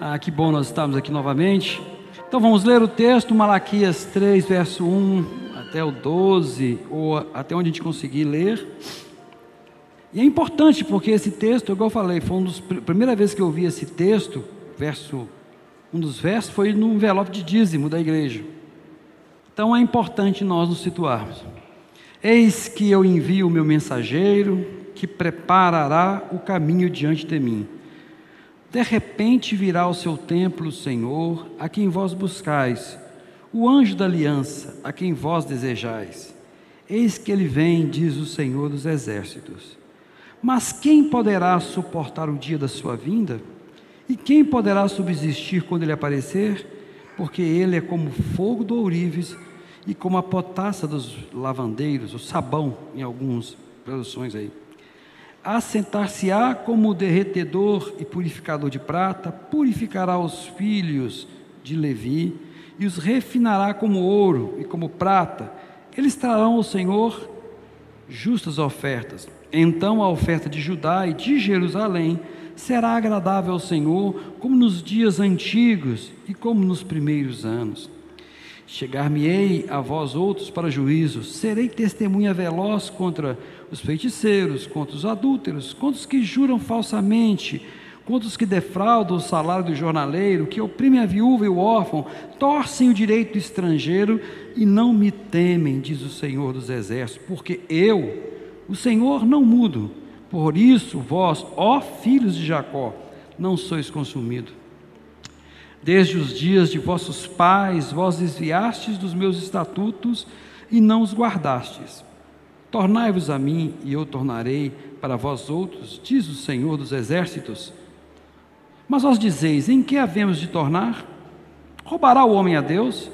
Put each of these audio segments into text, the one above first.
Ah, que bom nós estamos aqui novamente. Então vamos ler o texto, Malaquias 3, verso 1 até o 12, ou até onde a gente conseguir ler. E é importante porque esse texto, igual eu falei, foi uma primeira vez que eu vi esse texto, verso, um dos versos foi no envelope de dízimo da igreja. Então é importante nós nos situarmos. Eis que eu envio o meu mensageiro, que preparará o caminho diante de mim. De repente virá ao seu templo o Senhor, a quem vós buscais, o anjo da aliança, a quem vós desejais. Eis que ele vem, diz o Senhor dos exércitos. Mas quem poderá suportar o dia da sua vinda? E quem poderá subsistir quando ele aparecer? Porque ele é como fogo do ourives e como a potassa dos lavandeiros, o sabão em algumas traduções aí. Assentar-se-á como derretedor e purificador de prata, purificará os filhos de Levi e os refinará como ouro e como prata. Eles trarão ao Senhor justas ofertas. Então a oferta de Judá e de Jerusalém será agradável ao Senhor, como nos dias antigos e como nos primeiros anos. Chegar-me-ei a vós outros para juízo, serei testemunha veloz contra os feiticeiros, contra os adúlteros, contra os que juram falsamente, contra os que defraudam o salário do jornaleiro, que oprimem a viúva e o órfão, torcem o direito do estrangeiro e não me temem, diz o Senhor dos Exércitos, porque eu, o Senhor, não mudo. Por isso, vós, ó filhos de Jacó, não sois consumidos. Desde os dias de vossos pais, vós desviastes dos meus estatutos e não os guardastes. Tornai-vos a mim, e eu tornarei para vós outros, diz o Senhor dos exércitos. Mas vós dizeis: em que havemos de tornar? Roubará o homem a Deus?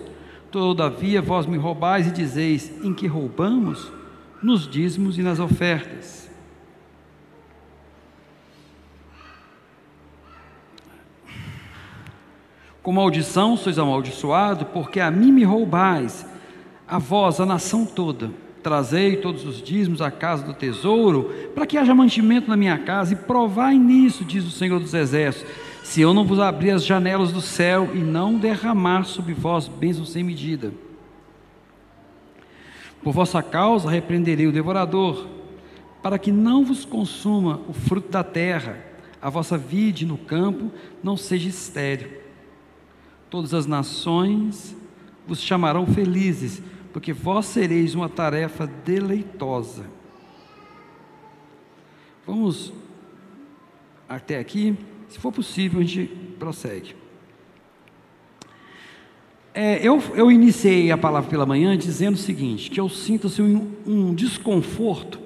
Todavia vós me roubais e dizeis: em que roubamos? Nos dízimos e nas ofertas. Com maldição sois amaldiçoado, porque a mim me roubais, a vós, a nação toda. Trazei todos os dízimos à casa do tesouro, para que haja mantimento na minha casa, e provai nisso, diz o Senhor dos Exércitos, se eu não vos abrir as janelas do céu e não derramar sobre vós bênçãos sem medida. Por vossa causa repreenderei o devorador, para que não vos consuma o fruto da terra, a vossa vide no campo não seja estéril todas as nações vos chamarão felizes, porque vós sereis uma tarefa deleitosa. Vamos até aqui, se for possível, a gente prossegue. É, eu, eu iniciei a palavra pela manhã dizendo o seguinte: que eu sinto assim, um, um desconforto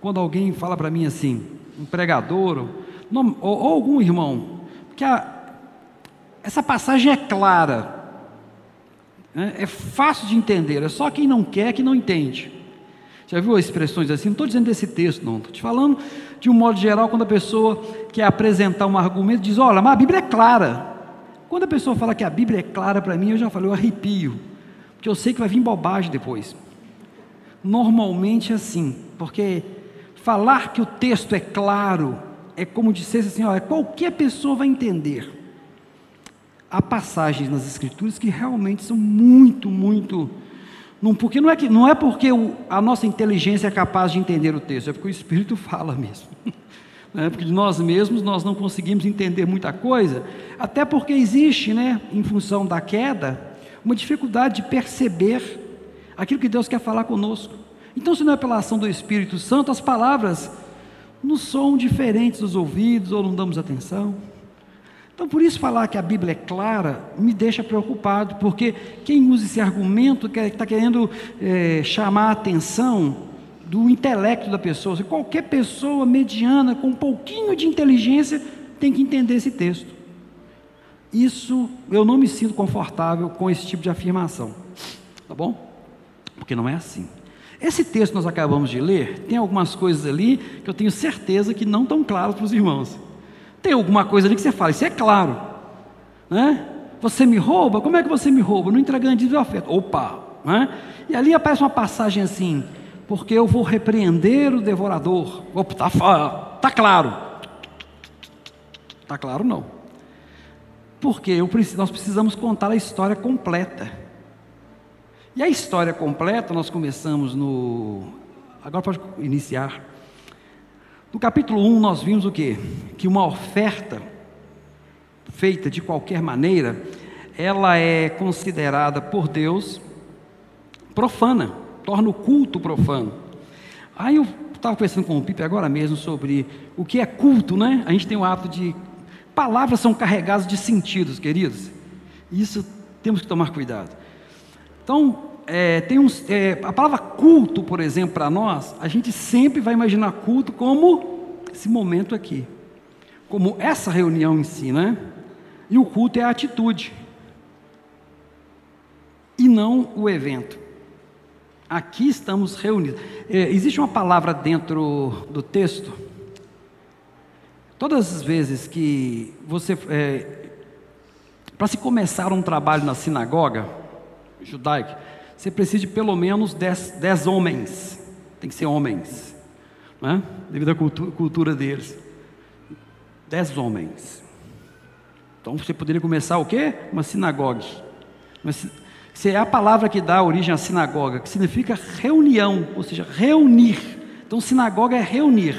quando alguém fala para mim assim, um pregador, ou, ou, ou algum irmão, que a, essa passagem é clara, né? é fácil de entender, é só quem não quer que não entende. Já viu expressões assim? Não estou dizendo desse texto, não. Estou te falando de um modo geral, quando a pessoa quer apresentar um argumento, diz: Olha, mas a Bíblia é clara. Quando a pessoa fala que a Bíblia é clara para mim, eu já falei, eu arrepio, porque eu sei que vai vir bobagem depois. Normalmente é assim, porque falar que o texto é claro é como dissesse assim: olha, qualquer pessoa vai entender há passagens nas Escrituras que realmente são muito, muito. Não, porque não é, que, não é porque o, a nossa inteligência é capaz de entender o texto, é porque o Espírito fala mesmo. É, porque de nós mesmos nós não conseguimos entender muita coisa, até porque existe, né, em função da queda, uma dificuldade de perceber aquilo que Deus quer falar conosco. Então, se não é pela ação do Espírito Santo, as palavras nos são diferentes dos ouvidos ou não damos atenção. Então, por isso, falar que a Bíblia é clara me deixa preocupado, porque quem usa esse argumento está querendo é, chamar a atenção do intelecto da pessoa. Qualquer pessoa mediana, com um pouquinho de inteligência, tem que entender esse texto. Isso eu não me sinto confortável com esse tipo de afirmação, tá bom? Porque não é assim. Esse texto que nós acabamos de ler, tem algumas coisas ali que eu tenho certeza que não estão claras para os irmãos. Tem alguma coisa ali que você fala, isso é claro. Né? Você me rouba? Como é que você me rouba? Não entregando de oferta. Opa! Né? E ali aparece uma passagem assim, porque eu vou repreender o devorador. Opa, tá, tá claro. Tá claro não. Porque nós precisamos contar a história completa. E a história completa nós começamos no. Agora pode iniciar. No capítulo 1 nós vimos o quê? Que uma oferta feita de qualquer maneira, ela é considerada por Deus profana, torna o culto profano. Aí eu estava conversando com o Pipe agora mesmo sobre o que é culto, né? A gente tem o hábito de. Palavras são carregadas de sentidos, queridos. Isso temos que tomar cuidado. Então, é, tem uns, é, a palavra culto, por exemplo, para nós, a gente sempre vai imaginar culto como esse momento aqui, como essa reunião em si, né? E o culto é a atitude, e não o evento. Aqui estamos reunidos. É, existe uma palavra dentro do texto. Todas as vezes que você. É, para se começar um trabalho na sinagoga judaica, você precisa de pelo menos dez, dez homens. Tem que ser homens. Né? Devido à cultura, cultura deles. Dez homens. Então você poderia começar o quê? Uma sinagoga. Mas isso é a palavra que dá origem à sinagoga, que significa reunião, ou seja, reunir. Então, sinagoga é reunir.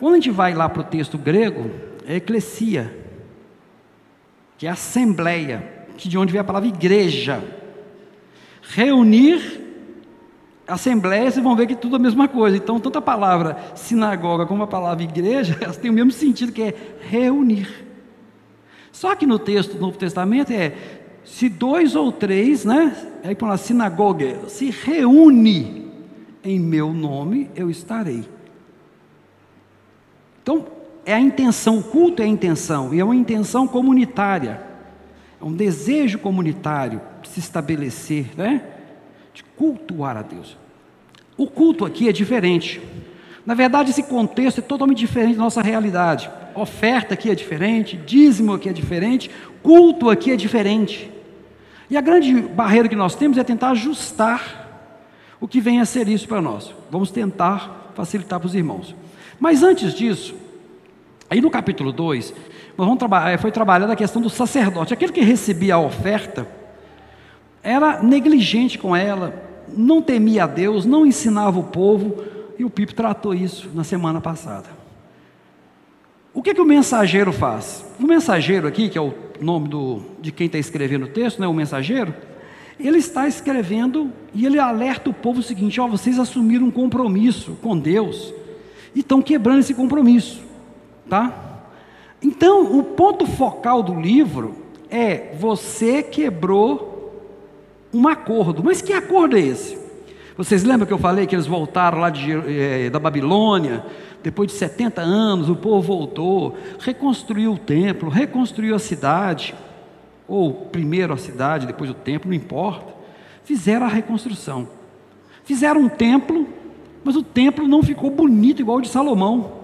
Quando a gente vai lá para o texto grego, é eclesia, que é assembleia, que de onde vem a palavra igreja. Reunir, assembleia, vocês vão ver que é tudo a mesma coisa. Então, tanto a palavra sinagoga como a palavra igreja, elas têm o mesmo sentido, que é reunir. Só que no texto do Novo Testamento é se dois ou três, né? Aí para a sinagoga se reúne em meu nome, eu estarei. Então, é a intenção, o culto é a intenção, e é uma intenção comunitária, é um desejo comunitário se estabelecer, né? De cultuar a Deus. O culto aqui é diferente. Na verdade, esse contexto é totalmente diferente da nossa realidade. Oferta aqui é diferente, dízimo aqui é diferente, culto aqui é diferente. E a grande barreira que nós temos é tentar ajustar o que vem a ser isso para nós. Vamos tentar facilitar para os irmãos. Mas antes disso, aí no capítulo 2, nós vamos trabalhar, foi trabalhada a questão do sacerdote. Aquele que recebia a oferta era negligente com ela, não temia a Deus, não ensinava o povo, e o Pipo tratou isso na semana passada. O que, que o mensageiro faz? O mensageiro aqui, que é o nome do, de quem está escrevendo o texto, né, o mensageiro, ele está escrevendo e ele alerta o povo o seguinte: ó, vocês assumiram um compromisso com Deus e estão quebrando esse compromisso, tá? Então, o ponto focal do livro é você quebrou um acordo. Mas que acordo é esse? Vocês lembram que eu falei que eles voltaram lá de, é, da Babilônia? Depois de 70 anos, o povo voltou, reconstruiu o templo, reconstruiu a cidade, ou primeiro a cidade, depois o templo, não importa. Fizeram a reconstrução. Fizeram um templo, mas o templo não ficou bonito igual o de Salomão.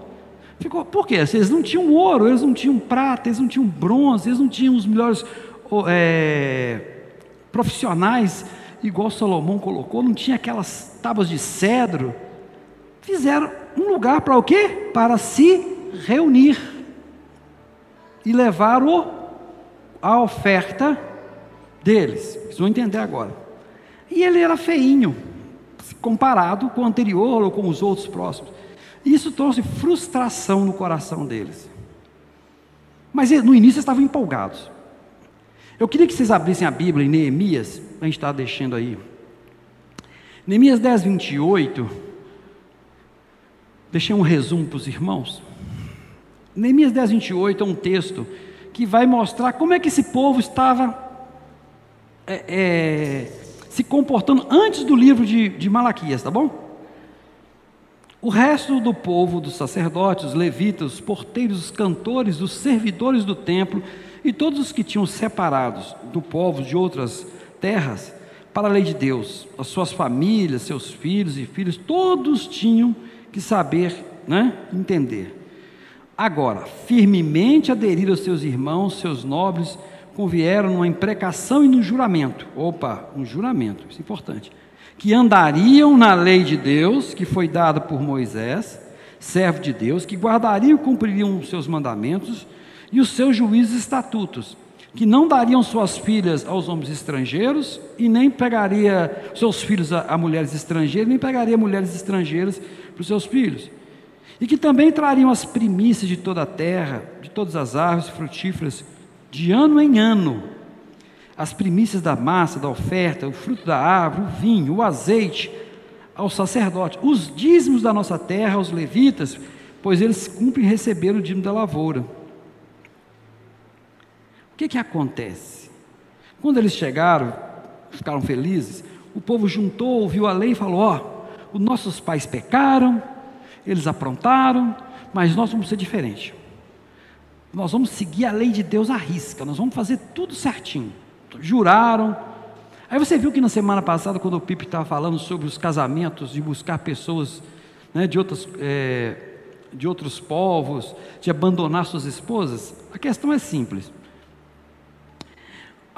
Ficou, por quê? Eles não tinham ouro, eles não tinham prata, eles não tinham bronze, eles não tinham os melhores é, profissionais, igual Salomão colocou, não tinha aquelas tábuas de cedro. Fizeram um lugar para o quê? Para se reunir e levar o, a oferta deles. Vocês vão entender agora. E ele era feinho, comparado com o anterior ou com os outros próximos. Isso trouxe frustração no coração deles. Mas no início estavam empolgados. Eu queria que vocês abrissem a Bíblia em Neemias, a gente está deixando aí. Neemias 10, 28. Deixei um resumo para os irmãos. Neemias 10, 28 é um texto que vai mostrar como é que esse povo estava é, é, se comportando antes do livro de, de Malaquias, tá bom? O resto do povo, dos sacerdotes, os levitas, os porteiros, os cantores, os servidores do templo e todos os que tinham separados do povo de outras terras para a lei de Deus, as suas famílias, seus filhos e filhos, todos tinham que saber né, entender. Agora, firmemente aderir aos seus irmãos, seus nobres, convieram numa imprecação e no juramento. Opa, um juramento, isso é importante. Que andariam na lei de Deus, que foi dada por Moisés, servo de Deus, que guardariam e cumpririam os seus mandamentos, e os seus juízes estatutos, que não dariam suas filhas aos homens estrangeiros e nem pegaria seus filhos a, a mulheres estrangeiras, nem pegaria mulheres estrangeiras para os seus filhos. E que também trariam as primícias de toda a terra, de todas as árvores frutíferas, de ano em ano, as primícias da massa, da oferta, o fruto da árvore, o vinho, o azeite, aos sacerdotes, os dízimos da nossa terra aos levitas, pois eles cumprem receber o dízimo da lavoura. Que que acontece? Quando eles chegaram, ficaram felizes, o povo juntou, ouviu a lei e falou: Ó, oh, os nossos pais pecaram, eles aprontaram, mas nós vamos ser diferentes. Nós vamos seguir a lei de Deus à risca, nós vamos fazer tudo certinho. Juraram. Aí você viu que na semana passada, quando o Pipe estava falando sobre os casamentos, de buscar pessoas né, de, outras, é, de outros povos, de abandonar suas esposas, a questão é simples.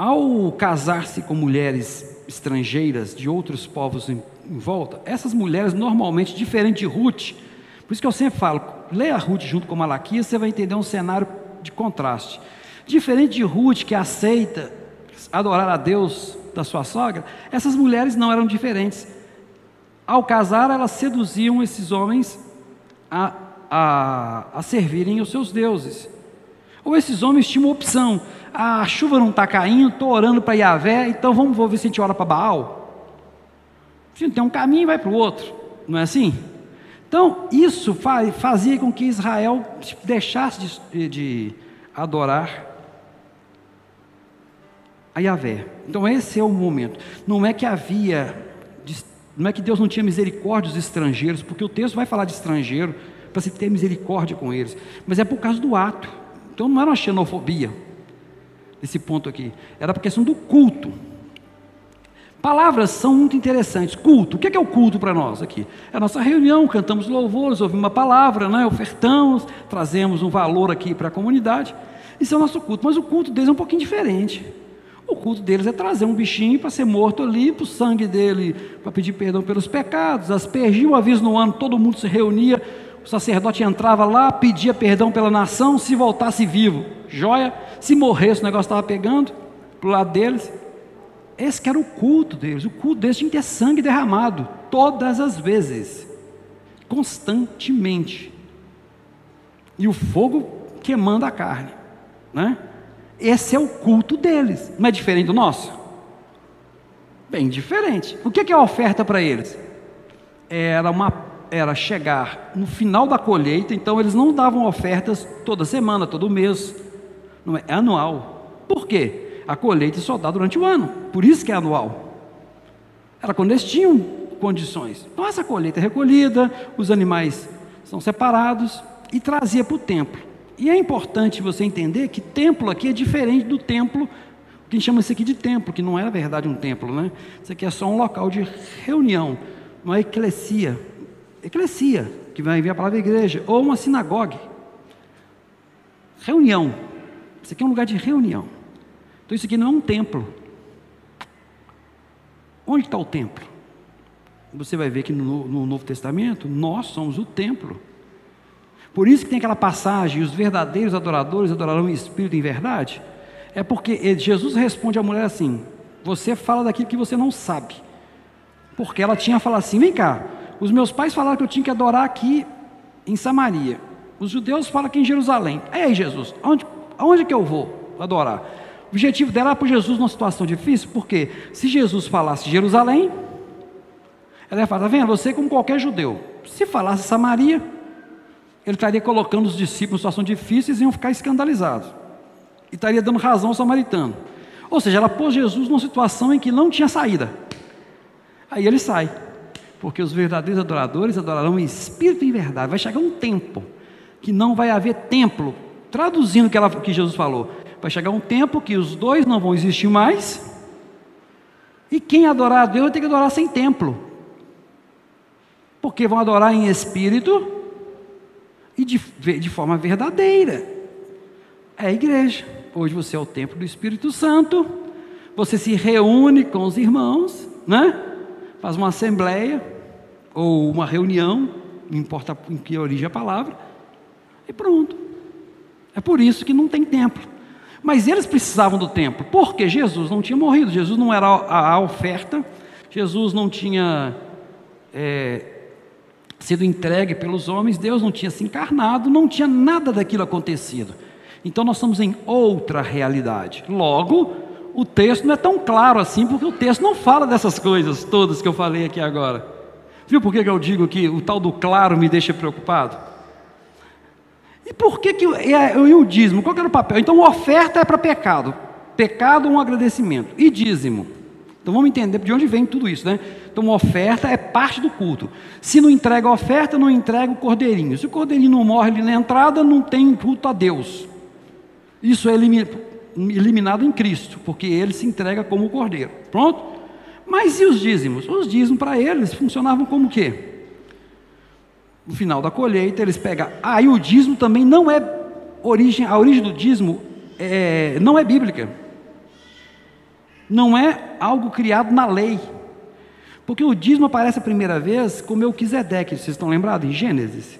Ao casar-se com mulheres estrangeiras de outros povos em, em volta, essas mulheres normalmente, diferente de Ruth, por isso que eu sempre falo, leia Ruth junto com Malaquias, você vai entender um cenário de contraste. Diferente de Ruth, que aceita adorar a Deus da sua sogra, essas mulheres não eram diferentes. Ao casar, elas seduziam esses homens a, a, a servirem os seus deuses. Ou esses homens tinham uma opção: ah, a chuva não está caindo, estou orando para Yahvé, então vamos ver se a gente ora para Baal. A gente tem um caminho vai para o outro, não é assim? Então, isso fazia com que Israel deixasse de, de adorar a Yahvé. Então, esse é o momento. Não é que havia, não é que Deus não tinha misericórdia dos estrangeiros, porque o texto vai falar de estrangeiro, para se ter misericórdia com eles, mas é por causa do ato. Então, não era uma xenofobia, esse ponto aqui, era por questão do culto. Palavras são muito interessantes. Culto, o que é, o culto para nós aqui? É a nossa reunião, cantamos louvores, ouvimos uma palavra, né? ofertamos, trazemos um valor aqui para a comunidade. Isso é o nosso culto, mas o culto deles é um pouquinho diferente. O culto deles é trazer um bichinho para ser morto ali, para o sangue dele, para pedir perdão pelos pecados, aspergir uma vez no ano, todo mundo se reunia, o sacerdote entrava lá, pedia perdão pela nação, se voltasse vivo, joia, se morresse o negócio estava pegando, para o lado deles, esse era o culto deles. O culto deles tinha que ter sangue derramado todas as vezes, constantemente. E o fogo queimando a carne, né? Esse é o culto deles. Não é diferente do nosso? Bem diferente. O que é a oferta para eles? Era uma era chegar no final da colheita, então eles não davam ofertas toda semana, todo mês, não é, é anual. Por quê? a colheita só dá durante o ano, por isso que é anual. Era quando eles tinham condições. Então, essa colheita é recolhida, os animais são separados e trazia para o templo. E é importante você entender que templo aqui é diferente do templo, que a gente chama isso aqui de templo, que não é na verdade um templo, né? Isso aqui é só um local de reunião, uma eclesia. Eclesia, que vai vir a palavra igreja, ou uma sinagoga. Reunião. Isso aqui é um lugar de reunião. Então isso aqui não é um templo. Onde está o templo? Você vai ver que no, no Novo Testamento nós somos o templo. Por isso que tem aquela passagem: os verdadeiros adoradores adorarão em espírito e em verdade. É porque Jesus responde à mulher assim: Você fala daquilo que você não sabe. Porque ela tinha falado assim: Vem cá, os meus pais falaram que eu tinha que adorar aqui em Samaria. Os judeus falam aqui em Jerusalém. Ei, Jesus, aonde, aonde que eu vou adorar? O objetivo dela era para Jesus numa situação difícil, porque se Jesus falasse Jerusalém, ela ia falar, está vendo, você como qualquer judeu, se falasse Samaria, ele estaria colocando os discípulos em situação difícil e iam ficar escandalizados. E estaria dando razão ao samaritano. Ou seja, ela pôs Jesus numa situação em que não tinha saída. Aí ele sai. Porque os verdadeiros adoradores adorarão em espírito e em verdade. Vai chegar um tempo que não vai haver templo. Traduzindo o que, que Jesus falou, Vai chegar um tempo que os dois não vão existir mais. E quem adorar a Deus vai ter que adorar sem templo. Porque vão adorar em espírito e de, de forma verdadeira. É a igreja. Hoje você é o templo do Espírito Santo. Você se reúne com os irmãos, né? Faz uma assembleia ou uma reunião, não importa em que origem a palavra, e pronto. É por isso que não tem templo. Mas eles precisavam do templo, porque Jesus não tinha morrido, Jesus não era a, oferta, Jesus não tinha é, sido entregue pelos homens, Deus não tinha se encarnado, não tinha nada daquilo acontecido. Então nós estamos em outra realidade. Logo, o texto não é tão claro assim, porque o texto não fala dessas coisas todas que eu falei aqui agora. Viu por que eu digo que o tal do claro me deixa preocupado? E por que, que é, o dízimo? Qual era o papel? Então, oferta é para pecado. Pecado um agradecimento. E dízimo? Então vamos entender de onde vem tudo isso, né? Então, oferta é parte do culto. Se não entrega a oferta, não entrega o cordeirinho. Se o cordeirinho não morre ali na entrada, não tem culto a Deus. Isso é eliminado em Cristo, porque ele se entrega como o cordeiro. Pronto? Mas e os dízimos? Os dízimos para eles funcionavam como o quê? No final da colheita, eles pegam. Aí ah, o dízimo também não é origem, a origem do dízimo é, não é bíblica. Não é algo criado na lei. Porque o dízimo aparece a primeira vez com Melquisedeque, vocês estão lembrados? Em Gênesis.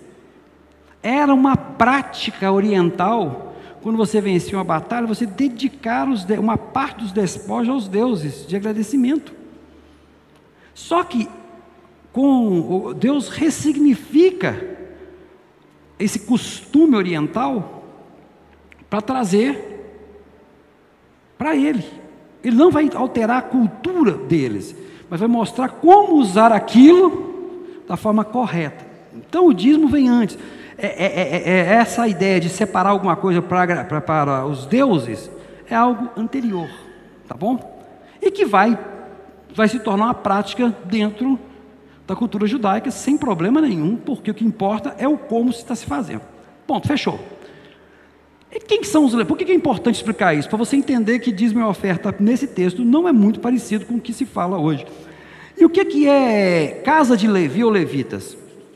Era uma prática oriental quando você vencia uma batalha, você dedicar uma parte dos despojos aos deuses de agradecimento. Só que com Deus ressignifica esse costume oriental para trazer para ele. Ele não vai alterar a cultura deles, mas vai mostrar como usar aquilo da forma correta. Então o dízimo vem antes. É, é, é, é, essa ideia de separar alguma coisa para, os deuses é algo anterior, tá bom? E que vai, vai se tornar uma prática dentro da cultura judaica sem problema nenhum, porque o que importa é o como se está se fazendo. Ponto, fechou. E quem são os Por que é importante explicar isso? Para você entender que diz minha oferta nesse texto não é muito parecido com o que se fala hoje. E o que, que é casa de Levi ou levitas?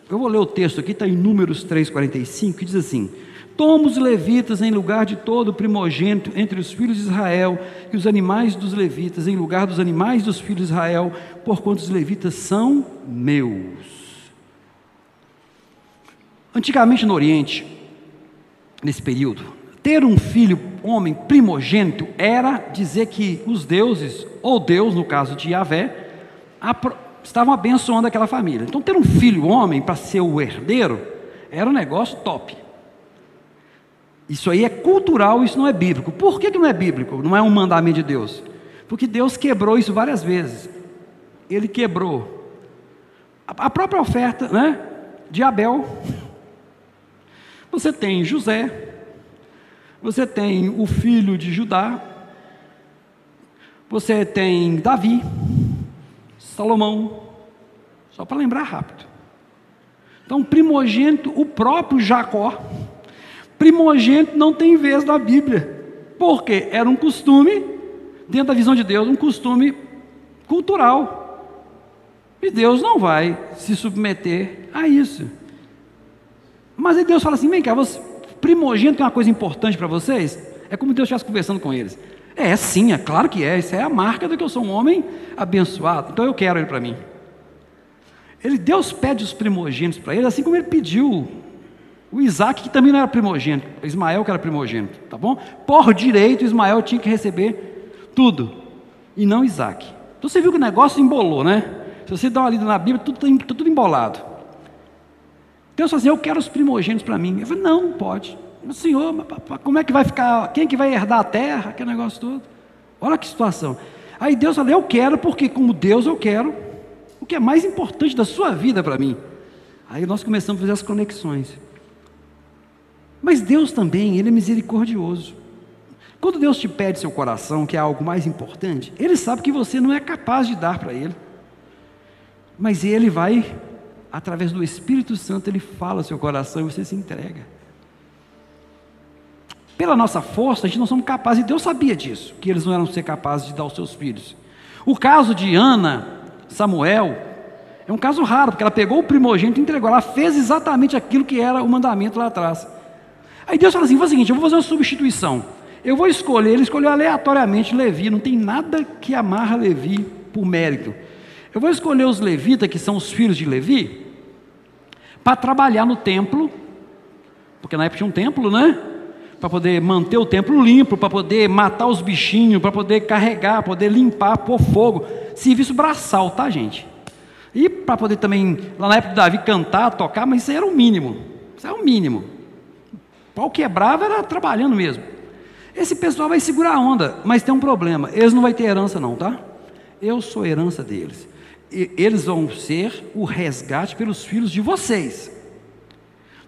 Eu vou ler o texto aqui, está em Números 3,45, que diz assim: Toma os levitas em lugar de todo primogênito entre os filhos de Israel, e os animais dos levitas em lugar dos animais dos filhos de Israel, porquanto os levitas são meus. Antigamente no Oriente, nesse período, ter um filho, homem primogênito, era dizer que os deuses, ou Deus, no caso de Yahvé, estavam abençoando aquela família. Então, ter um filho homem para ser o herdeiro era um negócio top. Isso aí é cultural, isso não é bíblico. Por que, que não é bíblico? Não é um mandamento de Deus? Porque Deus quebrou isso várias vezes. Ele quebrou a própria oferta né, de Abel. Você tem José, você tem o filho de Judá, você tem Davi, Salomão, só para lembrar rápido. Então, primogênito, o próprio Jacó, primogênito não tem vez na Bíblia, porque era um costume, dentro da visão de Deus, um costume cultural. E Deus não vai se submeter a isso. Mas aí Deus fala assim: vem cá, você, primogênito é uma coisa importante para vocês? É como Deus estivesse conversando com eles. É sim, é claro que é. Isso é a marca de que eu sou um homem abençoado. Então eu quero ele para mim. Ele, Deus pede os primogênitos para ele, assim como ele pediu o Isaac, que também não era primogênito, Ismael que era primogênito, tá bom? Por direito, Ismael tinha que receber tudo, e não Isaac. Então você viu que o negócio embolou, né? Se você dá uma lida na Bíblia, tudo está tudo embolado. Deus falou assim: Eu quero os primogênitos para mim. Eu Não, não pode. Senhor, como é que vai ficar? Quem que vai herdar a terra? Aquele negócio todo. Olha que situação. Aí Deus falou: Eu quero, porque como Deus eu quero o que é mais importante da sua vida para mim. Aí nós começamos a fazer as conexões. Mas Deus também, Ele é misericordioso. Quando Deus te pede seu coração, que é algo mais importante, Ele sabe que você não é capaz de dar para Ele. Mas Ele vai, através do Espírito Santo, Ele fala seu coração e você se entrega. Pela nossa força, a gente não somos capazes, e Deus sabia disso, que eles não eram ser capazes de dar aos seus filhos. O caso de Ana, Samuel, é um caso raro, porque ela pegou o primogênito e entregou, ela fez exatamente aquilo que era o mandamento lá atrás. Aí Deus fala assim: faz o seguinte, eu vou fazer uma substituição. Eu vou escolher, ele escolheu aleatoriamente Levi, não tem nada que amarra Levi por mérito. Eu vou escolher os levitas, que são os filhos de Levi, para trabalhar no templo, porque na época tinha um templo, né? Para poder manter o templo limpo, para poder matar os bichinhos, para poder carregar, poder limpar, pôr fogo. Serviço braçal, tá, gente? E para poder também, lá na época de Davi, cantar, tocar, mas isso era o mínimo. Isso é o mínimo. O pau quebrava era trabalhando mesmo. Esse pessoal vai segurar a onda, mas tem um problema. Eles não vão ter herança, não, tá? Eu sou herança deles. E eles vão ser o resgate pelos filhos de vocês.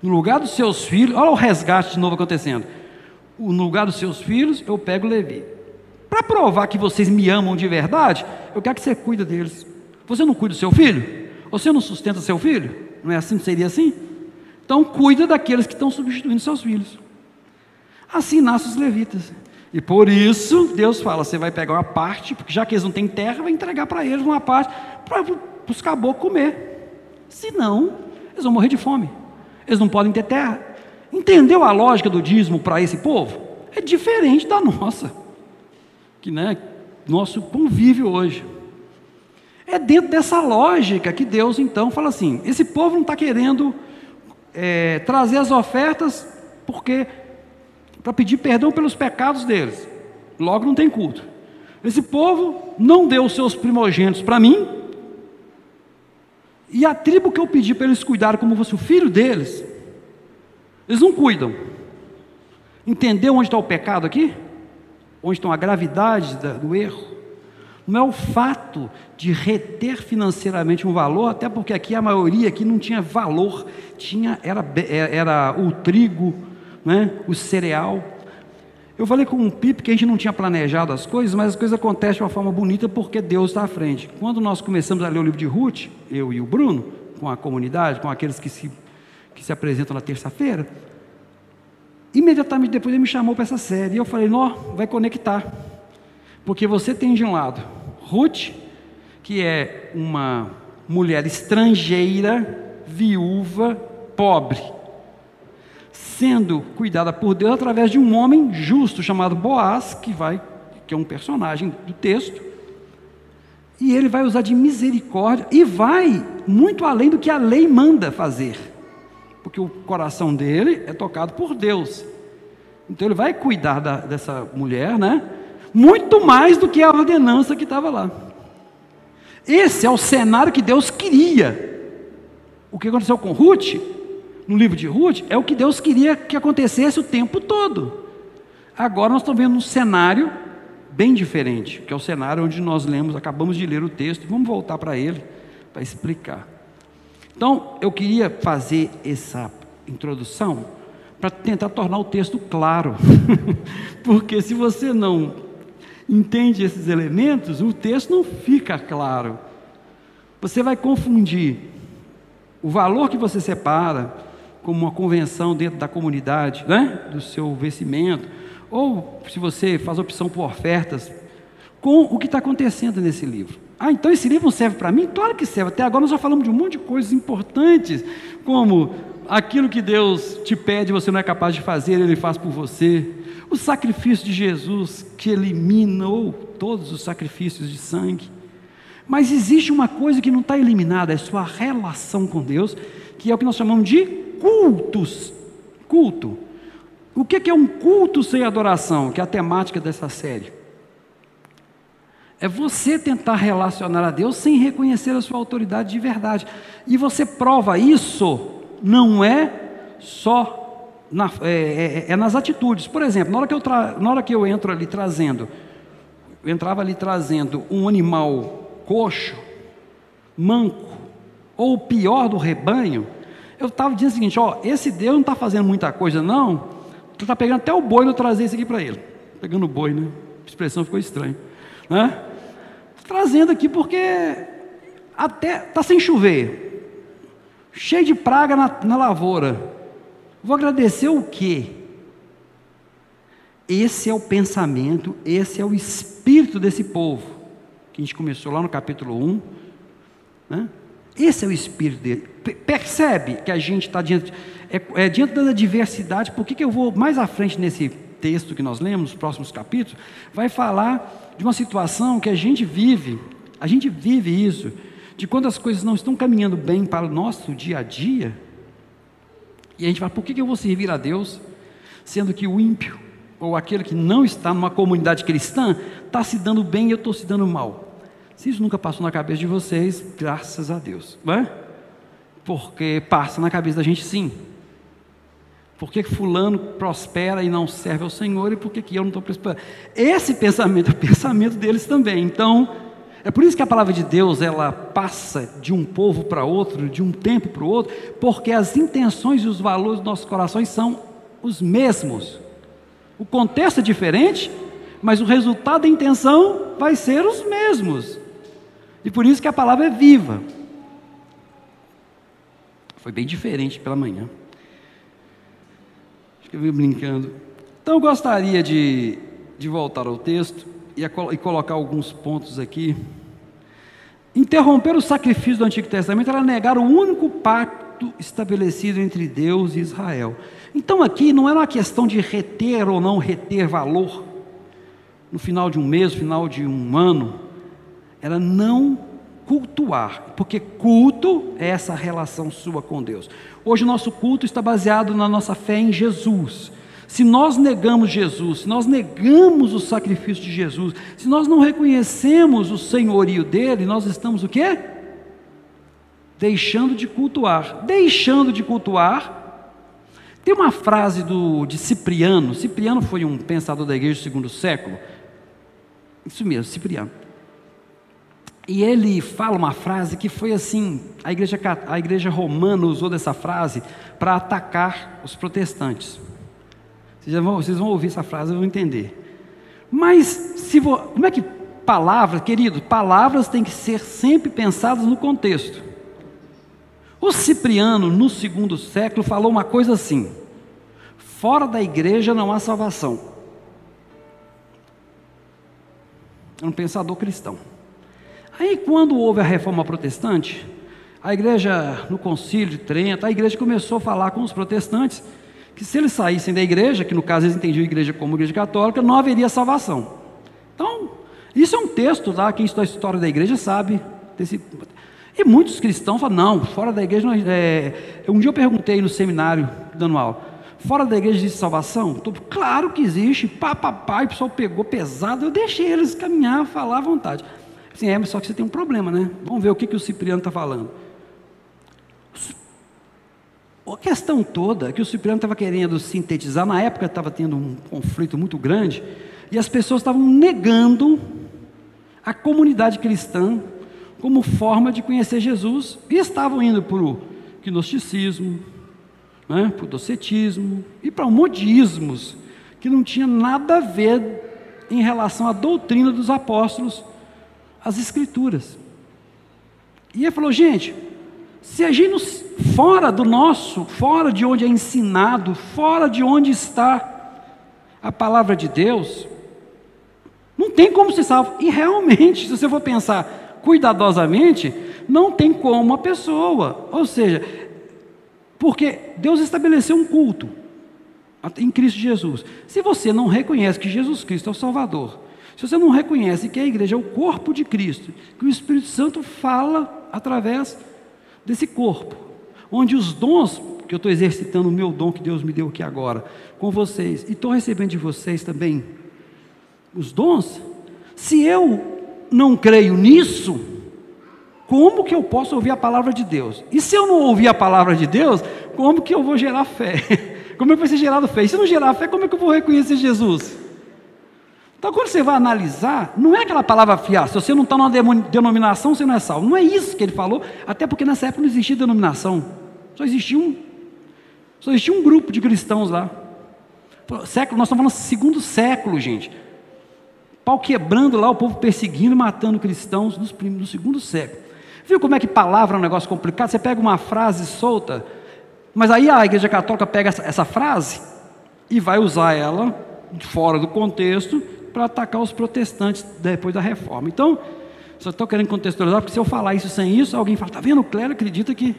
No lugar dos seus filhos, olha o resgate de novo acontecendo. No lugar dos seus filhos, eu pego Levi. Para provar que vocês me amam de verdade, eu quero que você cuide deles. Você não cuida do seu filho? Você não sustenta seu filho? Não é assim? Seria assim? Então cuida daqueles que estão substituindo seus filhos. Assim nascem os levitas. E por isso Deus fala: você vai pegar uma parte, porque já que eles não têm terra, vai entregar para eles uma parte para os caboclos comer. Senão, eles vão morrer de fome. Eles não podem ter terra. Entendeu a lógica do dízimo para esse povo? É diferente da nossa, que né, nosso convívio hoje. É dentro dessa lógica que Deus então fala assim: esse povo não está querendo é, trazer as ofertas porque para pedir perdão pelos pecados deles. Logo não tem culto. Esse povo não deu os seus primogênitos para mim, e a tribo que eu pedi para eles cuidarem como fosse o filho deles, eles não cuidam. Entendeu onde está o pecado aqui? Onde está a gravidade do erro? Não é o fato de reter financeiramente um valor, até porque aqui a maioria aqui não tinha valor, tinha era, era o trigo, né, o cereal. Eu falei com um Pipe que a gente não tinha planejado as coisas, mas as coisas acontecem de uma forma bonita porque Deus está à frente. Quando nós começamos a ler o livro de Ruth, eu e o Bruno, com a comunidade, com aqueles que se, que se apresentam na terça-feira, imediatamente depois ele me chamou para essa série. E eu falei, não, vai conectar. Porque você tem de um lado Ruth, que é uma mulher estrangeira, viúva, pobre sendo cuidada por Deus através de um homem justo chamado Boaz, que vai, que é um personagem do texto, e ele vai usar de misericórdia e vai muito além do que a lei manda fazer, porque o coração dele é tocado por Deus. Então ele vai cuidar da, dessa mulher, né? Muito mais do que a ordenança que estava lá. Esse é o cenário que Deus queria. O que aconteceu com Ruth no livro de Ruth é o que Deus queria que acontecesse o tempo todo. Agora nós estamos vendo um cenário bem diferente, que é o cenário onde nós lemos, acabamos de ler o texto, vamos voltar para ele para explicar. Então, eu queria fazer essa introdução para tentar tornar o texto claro, porque se você não entende esses elementos, o texto não fica claro. Você vai confundir o valor que você separa, como uma convenção dentro da comunidade, né? do seu vencimento, ou se você faz opção por ofertas, com o que está acontecendo nesse livro. Ah, então esse livro serve para mim? Claro que serve. Até agora nós já falamos de um monte de coisas importantes, como aquilo que Deus te pede, você não é capaz de fazer, Ele faz por você. O sacrifício de Jesus, que eliminou todos os sacrifícios de sangue. Mas existe uma coisa que não está eliminada, é sua relação com Deus, que é o que nós chamamos de cultos. Culto. O que é um culto sem adoração? Que é a temática dessa série. É você tentar relacionar a Deus sem reconhecer a sua autoridade de verdade. E você prova isso, não é só na, é, é, é, nas atitudes. Por exemplo, na hora, que eu tra, na hora que eu entro ali trazendo, eu entrava ali trazendo um animal coxo, manco, ou pior do rebanho, eu estava dizendo o seguinte: ó, esse Deus não está fazendo muita coisa, não. Tu está pegando até o boi eu trazer isso aqui para ele. Pegando o boi, né? A expressão ficou estranha. Né? Trazendo aqui porque até está sem chover, cheio de praga na, na lavoura. Vou agradecer o quê? Esse é o pensamento, esse é o espírito desse povo, que a gente começou lá no capítulo 1. Né? Esse é o espírito dele. Percebe que a gente está diante, é, é, diante da diversidade. Por que, que eu vou mais à frente nesse texto que nós lemos, nos próximos capítulos? Vai falar de uma situação que a gente vive, a gente vive isso, de quando as coisas não estão caminhando bem para o nosso dia a dia. E a gente fala: por que, que eu vou servir a Deus? sendo que o ímpio, ou aquele que não está numa comunidade cristã, está se dando bem e eu estou se dando mal. Se isso nunca passou na cabeça de vocês, graças a Deus, não é? Porque passa na cabeça da gente sim. Por que fulano prospera e não serve ao Senhor e por que, que eu não estou prosperando? Esse pensamento é o pensamento deles também. Então, é por isso que a palavra de Deus ela passa de um povo para outro, de um tempo para o outro, porque as intenções e os valores dos nossos corações são os mesmos. O contexto é diferente, mas o resultado da intenção vai ser os mesmos. E por isso que a palavra é viva. Foi bem diferente pela manhã. Acho que eu brincando. Então eu gostaria de, de voltar ao texto e, a, e colocar alguns pontos aqui. Interromper o sacrifício do Antigo Testamento era negar o único pacto estabelecido entre Deus e Israel. Então aqui não era uma questão de reter ou não reter valor no final de um mês, no final de um ano, era não cultuar, porque culto é essa relação sua com Deus. Hoje o nosso culto está baseado na nossa fé em Jesus. Se nós negamos Jesus, se nós negamos o sacrifício de Jesus, se nós não reconhecemos o senhorio dele, nós estamos o quê? Deixando de cultuar. Deixando de cultuar. Tem uma frase do, de Cipriano. Cipriano foi um pensador da igreja do segundo século. Isso mesmo, Cipriano. E ele fala uma frase que foi assim: a igreja, a igreja romana usou dessa frase para atacar os protestantes. Vocês vão, vocês vão ouvir essa frase e vão entender. Mas, se vo, como é que palavras, querido, palavras têm que ser sempre pensadas no contexto. O Cipriano, no segundo século, falou uma coisa assim: fora da igreja não há salvação. É um pensador cristão. Aí, quando houve a reforma protestante, a igreja, no concílio de Trento, a igreja começou a falar com os protestantes que se eles saíssem da igreja, que no caso eles entendiam a igreja como igreja católica, não haveria salvação. Então, isso é um texto lá, quem estuda a história da igreja sabe. Desse... E muitos cristãos falam, não, fora da igreja. É... Um dia eu perguntei no seminário, dando aula, fora da igreja existe salvação? Tô, claro que existe, pá, pá, pá, o pessoal pegou pesado, eu deixei eles caminhar, falar à vontade. Sim, é, mas só que você tem um problema, né? Vamos ver o que, que o Cipriano está falando. A questão toda é que o Cipriano estava querendo sintetizar, na época estava tendo um conflito muito grande, e as pessoas estavam negando a comunidade cristã como forma de conhecer Jesus, e estavam indo para o gnosticismo, né, para o docetismo e para um monte de ismos que não tinha nada a ver em relação à doutrina dos apóstolos, as escrituras. E ele falou, gente, se agirmos fora do nosso, fora de onde é ensinado, fora de onde está a palavra de Deus, não tem como ser salvo. E realmente, se você for pensar cuidadosamente, não tem como a pessoa. Ou seja, porque Deus estabeleceu um culto em Cristo Jesus. Se você não reconhece que Jesus Cristo é o Salvador, se você não reconhece que a igreja é o corpo de Cristo, que o Espírito Santo fala através desse corpo, onde os dons, que eu estou exercitando o meu dom que Deus me deu aqui agora, com vocês, e estou recebendo de vocês também os dons, se eu não creio nisso, como que eu posso ouvir a palavra de Deus? E se eu não ouvir a palavra de Deus, como que eu vou gerar fé? Como é que vai ser gerado fé? E se não gerar fé, como é que eu vou reconhecer Jesus? Então, quando você vai analisar, não é aquela palavra fiar, se você não está numa denominação, você não é salvo. Não é isso que ele falou, até porque nessa época não existia denominação, só existia um, só existia um grupo de cristãos lá. Século, nós estamos falando segundo século, gente. Pau quebrando lá, o povo perseguindo, matando cristãos no, no segundo século. Viu como é que palavra é um negócio complicado? Você pega uma frase solta, mas aí a igreja católica pega essa, essa frase e vai usar ela fora do contexto para atacar os protestantes depois da reforma. Então, só estou querendo contextualizar, porque se eu falar isso sem isso, alguém fala, está vendo, o clero acredita que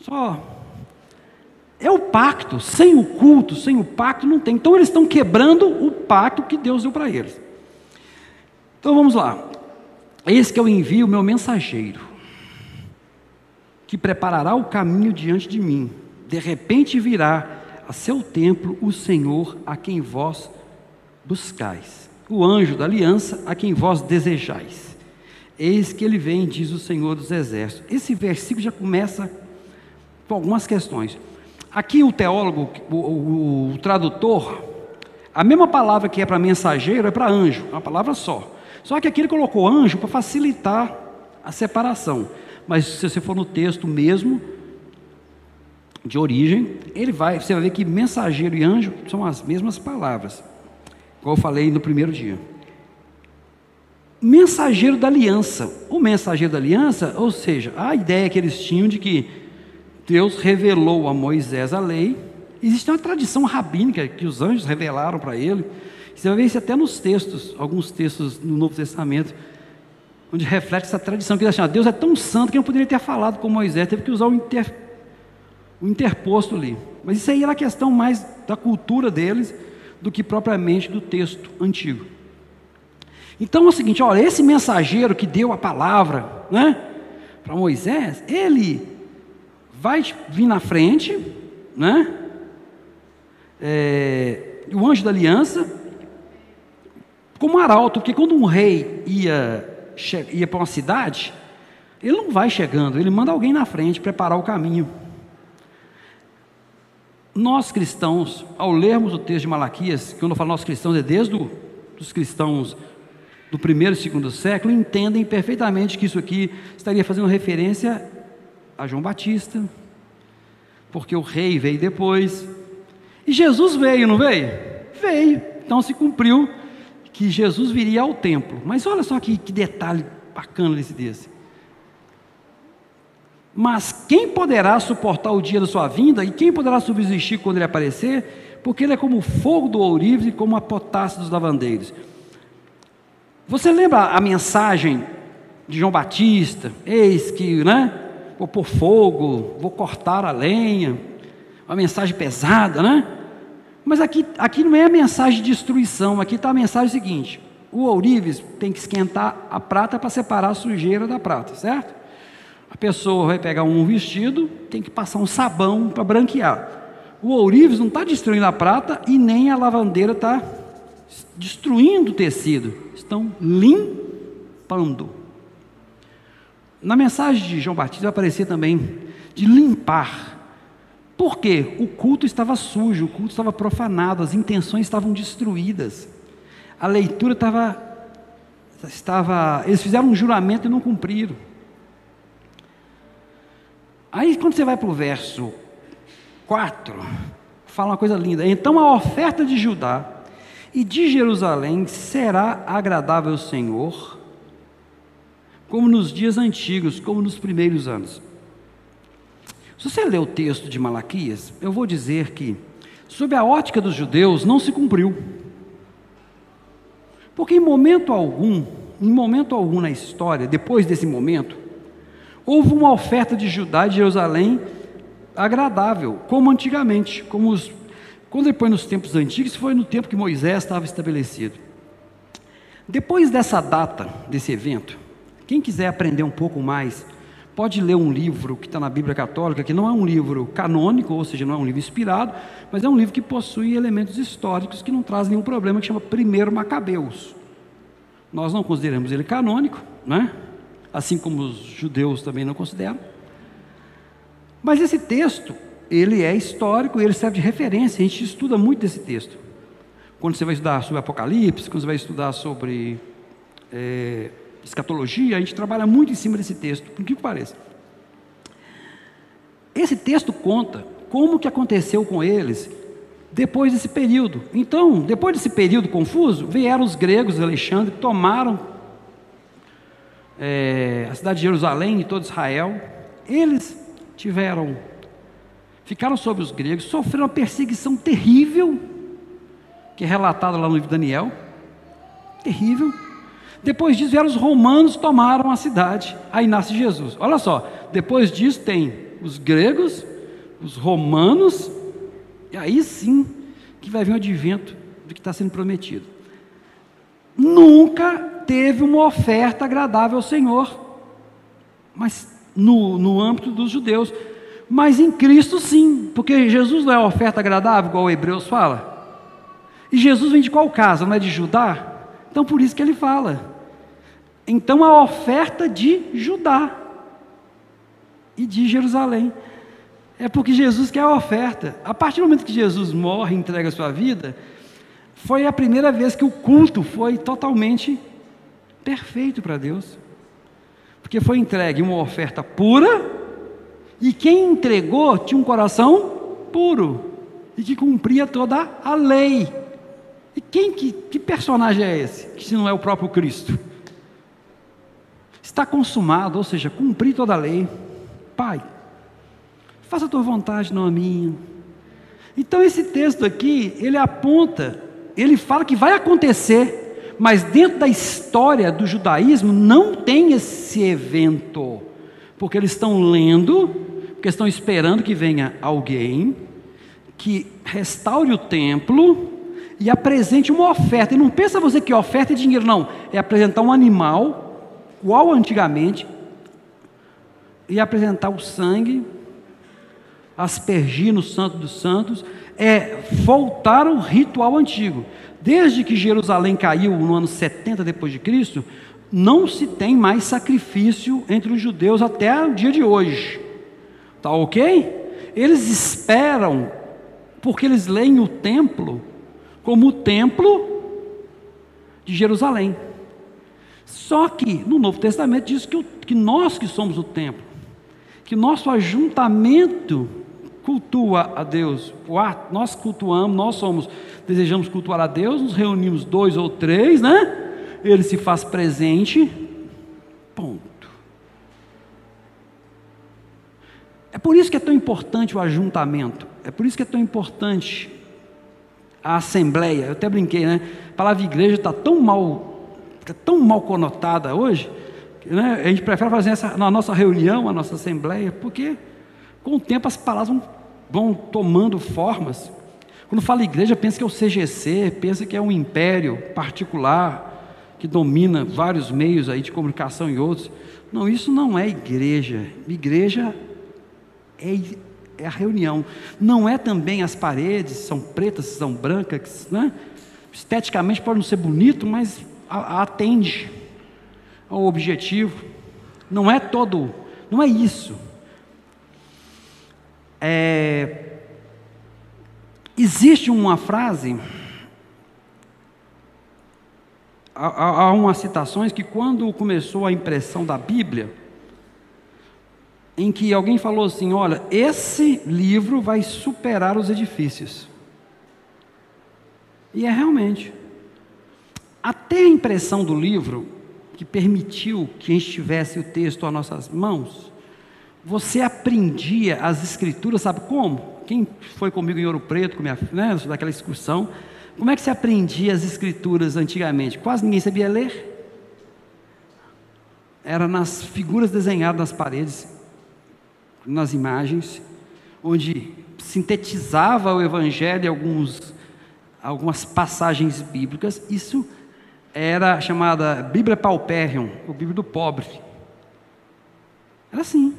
só é o pacto, sem o culto, sem o pacto não tem. Então eles estão quebrando o pacto que Deus deu para eles. Então vamos lá. Esse que eu envio o meu mensageiro, que preparará o caminho diante de mim. De repente virá a seu templo o Senhor a quem vós buscais, o anjo da aliança a quem vós desejais. Eis que ele vem, diz o Senhor dos Exércitos. Esse versículo já começa com algumas questões. Aqui o teólogo, o, o, o tradutor, a mesma palavra que é para mensageiro é para anjo, uma palavra só. Só que aqui ele colocou anjo para facilitar a separação. Mas se você for no texto mesmo, de origem, ele vai, você vai ver que mensageiro e anjo são as mesmas palavras, como eu falei no primeiro dia. Mensageiro da aliança. O mensageiro da aliança, ou seja, a ideia que eles tinham de que Deus revelou a Moisés a lei. Existe uma tradição rabínica que os anjos revelaram para ele. Você vai ver isso até nos textos, alguns textos no Novo Testamento, onde reflete essa tradição que eles acham, Deus é tão santo que não poderia ter falado com Moisés, teve que usar o, inter, o interposto ali. Mas isso aí era a questão mais da cultura deles do que propriamente do texto antigo. Então é o seguinte, olha, esse mensageiro que deu a palavra, né, para Moisés, ele vai vir na frente, né? É, o anjo da aliança, como arauto, porque quando um rei ia, ia para uma cidade, ele não vai chegando, ele manda alguém na frente preparar o caminho. Nós cristãos, ao lermos o texto de Malaquias, quando eu falo nós cristãos, é desde os cristãos do primeiro e segundo século entendem perfeitamente que isso aqui estaria fazendo referência a João Batista, porque o rei veio depois. E Jesus veio, não veio? Veio. Então se cumpriu que Jesus viria ao templo. Mas olha só que, que detalhe bacana desse desse. Mas quem poderá suportar o dia da sua vinda e quem poderá subsistir quando ele aparecer? Porque ele é como o fogo do ourives e como a potássio dos lavandeiros. Você lembra a mensagem de João Batista? Eis que, né? Vou pôr fogo, vou cortar a lenha. Uma mensagem pesada, né? Mas aqui, aqui não é a mensagem de destruição, aqui está a mensagem seguinte: o ourives tem que esquentar a prata para separar a sujeira da prata, certo? A pessoa vai pegar um vestido, tem que passar um sabão para branquear. O ourives não está destruindo a prata e nem a lavandeira está destruindo o tecido, estão limpando. Na mensagem de João Batista vai aparecer também de limpar. Por quê? O culto estava sujo, o culto estava profanado, as intenções estavam destruídas. A leitura estava estava, eles fizeram um juramento e não cumpriram. Aí quando você vai para o verso 4, fala uma coisa linda. Então a oferta de Judá e de Jerusalém será agradável ao Senhor, como nos dias antigos, como nos primeiros anos. Se você ler o texto de Malaquias, eu vou dizer que, sob a ótica dos judeus, não se cumpriu. Porque em momento algum, em momento algum na história, depois desse momento, houve uma oferta de Judá e de Jerusalém agradável, como antigamente, como os quando ele põe nos tempos antigos, foi no tempo que Moisés estava estabelecido. Depois dessa data, desse evento, quem quiser aprender um pouco mais, pode ler um livro que está na Bíblia Católica, que não é um livro canônico, ou seja, não é um livro inspirado, mas é um livro que possui elementos históricos que não traz nenhum problema, que chama Primeiro Macabeus. Nós não consideramos ele canônico, né? Assim como os judeus também não consideram. Mas esse texto ele é histórico e ele serve de referência. A gente estuda muito desse texto. Quando você vai estudar sobre Apocalipse, quando você vai estudar sobre é, escatologia, a gente trabalha muito em cima desse texto, por que pareça. Esse texto conta como que aconteceu com eles depois desse período. Então, depois desse período confuso, vieram os gregos, Alexandre, tomaram é, a cidade de Jerusalém e todo Israel. Eles tiveram ficaram sobre os gregos, sofreram uma perseguição terrível, que é relatada lá no livro de Daniel. Terrível. Depois disso vieram os romanos, tomaram a cidade. Aí nasce Jesus. Olha só, depois disso tem os gregos, os romanos, e aí sim que vai vir o advento do que está sendo prometido. Nunca teve uma oferta agradável ao Senhor, mas no, no âmbito dos judeus. Mas em Cristo sim, porque Jesus não é oferta agradável, igual o Hebreus fala. E Jesus vem de qual casa? Não é de Judá? Então por isso que ele fala. Então a oferta de Judá e de Jerusalém. É porque Jesus quer a oferta. A partir do momento que Jesus morre e entrega a sua vida, foi a primeira vez que o culto foi totalmente perfeito para Deus. Porque foi entregue uma oferta pura, e quem entregou tinha um coração puro, e que cumpria toda a lei. E quem que, que personagem é esse? Que se não é o próprio Cristo? Está consumado, ou seja, cumprir toda a lei. Pai, faça a tua vontade, não a minha. Então esse texto aqui, ele aponta, ele fala que vai acontecer, mas dentro da história do judaísmo não tem esse evento, porque eles estão lendo, porque estão esperando que venha alguém que restaure o templo e apresente uma oferta. E não pensa você que oferta é dinheiro, não. É apresentar um animal, igual antigamente, e apresentar o sangue, aspergir no Santo dos Santos, é voltar ao ritual antigo. Desde que Jerusalém caiu no ano 70 depois de Cristo, não se tem mais sacrifício entre os judeus até o dia de hoje. Tá OK? Eles esperam porque eles leem o templo como o templo de Jerusalém. Só que no Novo Testamento diz que, o, que nós que somos o templo, que nosso ajuntamento cultua a Deus, nós cultuamos, nós somos, desejamos cultuar a Deus, nos reunimos dois ou três, né? Ele se faz presente, ponto. É por isso que é tão importante o ajuntamento, é por isso que é tão importante a assembleia. Eu até brinquei, né? A palavra igreja está tão mal, tá tão mal conotada hoje, né? a gente prefere fazer essa na nossa reunião, a nossa assembleia, porque com o tempo as palavras vão, vão tomando formas. Quando fala igreja, pensa que é o CGC, pensa que é um império particular que domina vários meios aí de comunicação e outros. Não, isso não é igreja. Igreja é é a reunião. Não é também as paredes, são pretas, são brancas, né? esteticamente pode não ser bonito, mas atende ao objetivo. Não é todo, não é isso. É, existe uma frase, há, há umas citações que quando começou a impressão da Bíblia, em que alguém falou assim: olha, esse livro vai superar os edifícios. E é realmente. Até a impressão do livro, que permitiu que a gente tivesse o texto às nossas mãos, você aprendia as escrituras, sabe como? Quem foi comigo em Ouro Preto, com minha, né, daquela excursão, como é que se aprendia as escrituras antigamente? Quase ninguém sabia ler. Era nas figuras desenhadas nas paredes nas imagens, onde sintetizava o Evangelho em alguns, algumas passagens bíblicas. Isso era chamada Bíblia Pauperium, o Bíblia do pobre. Era assim.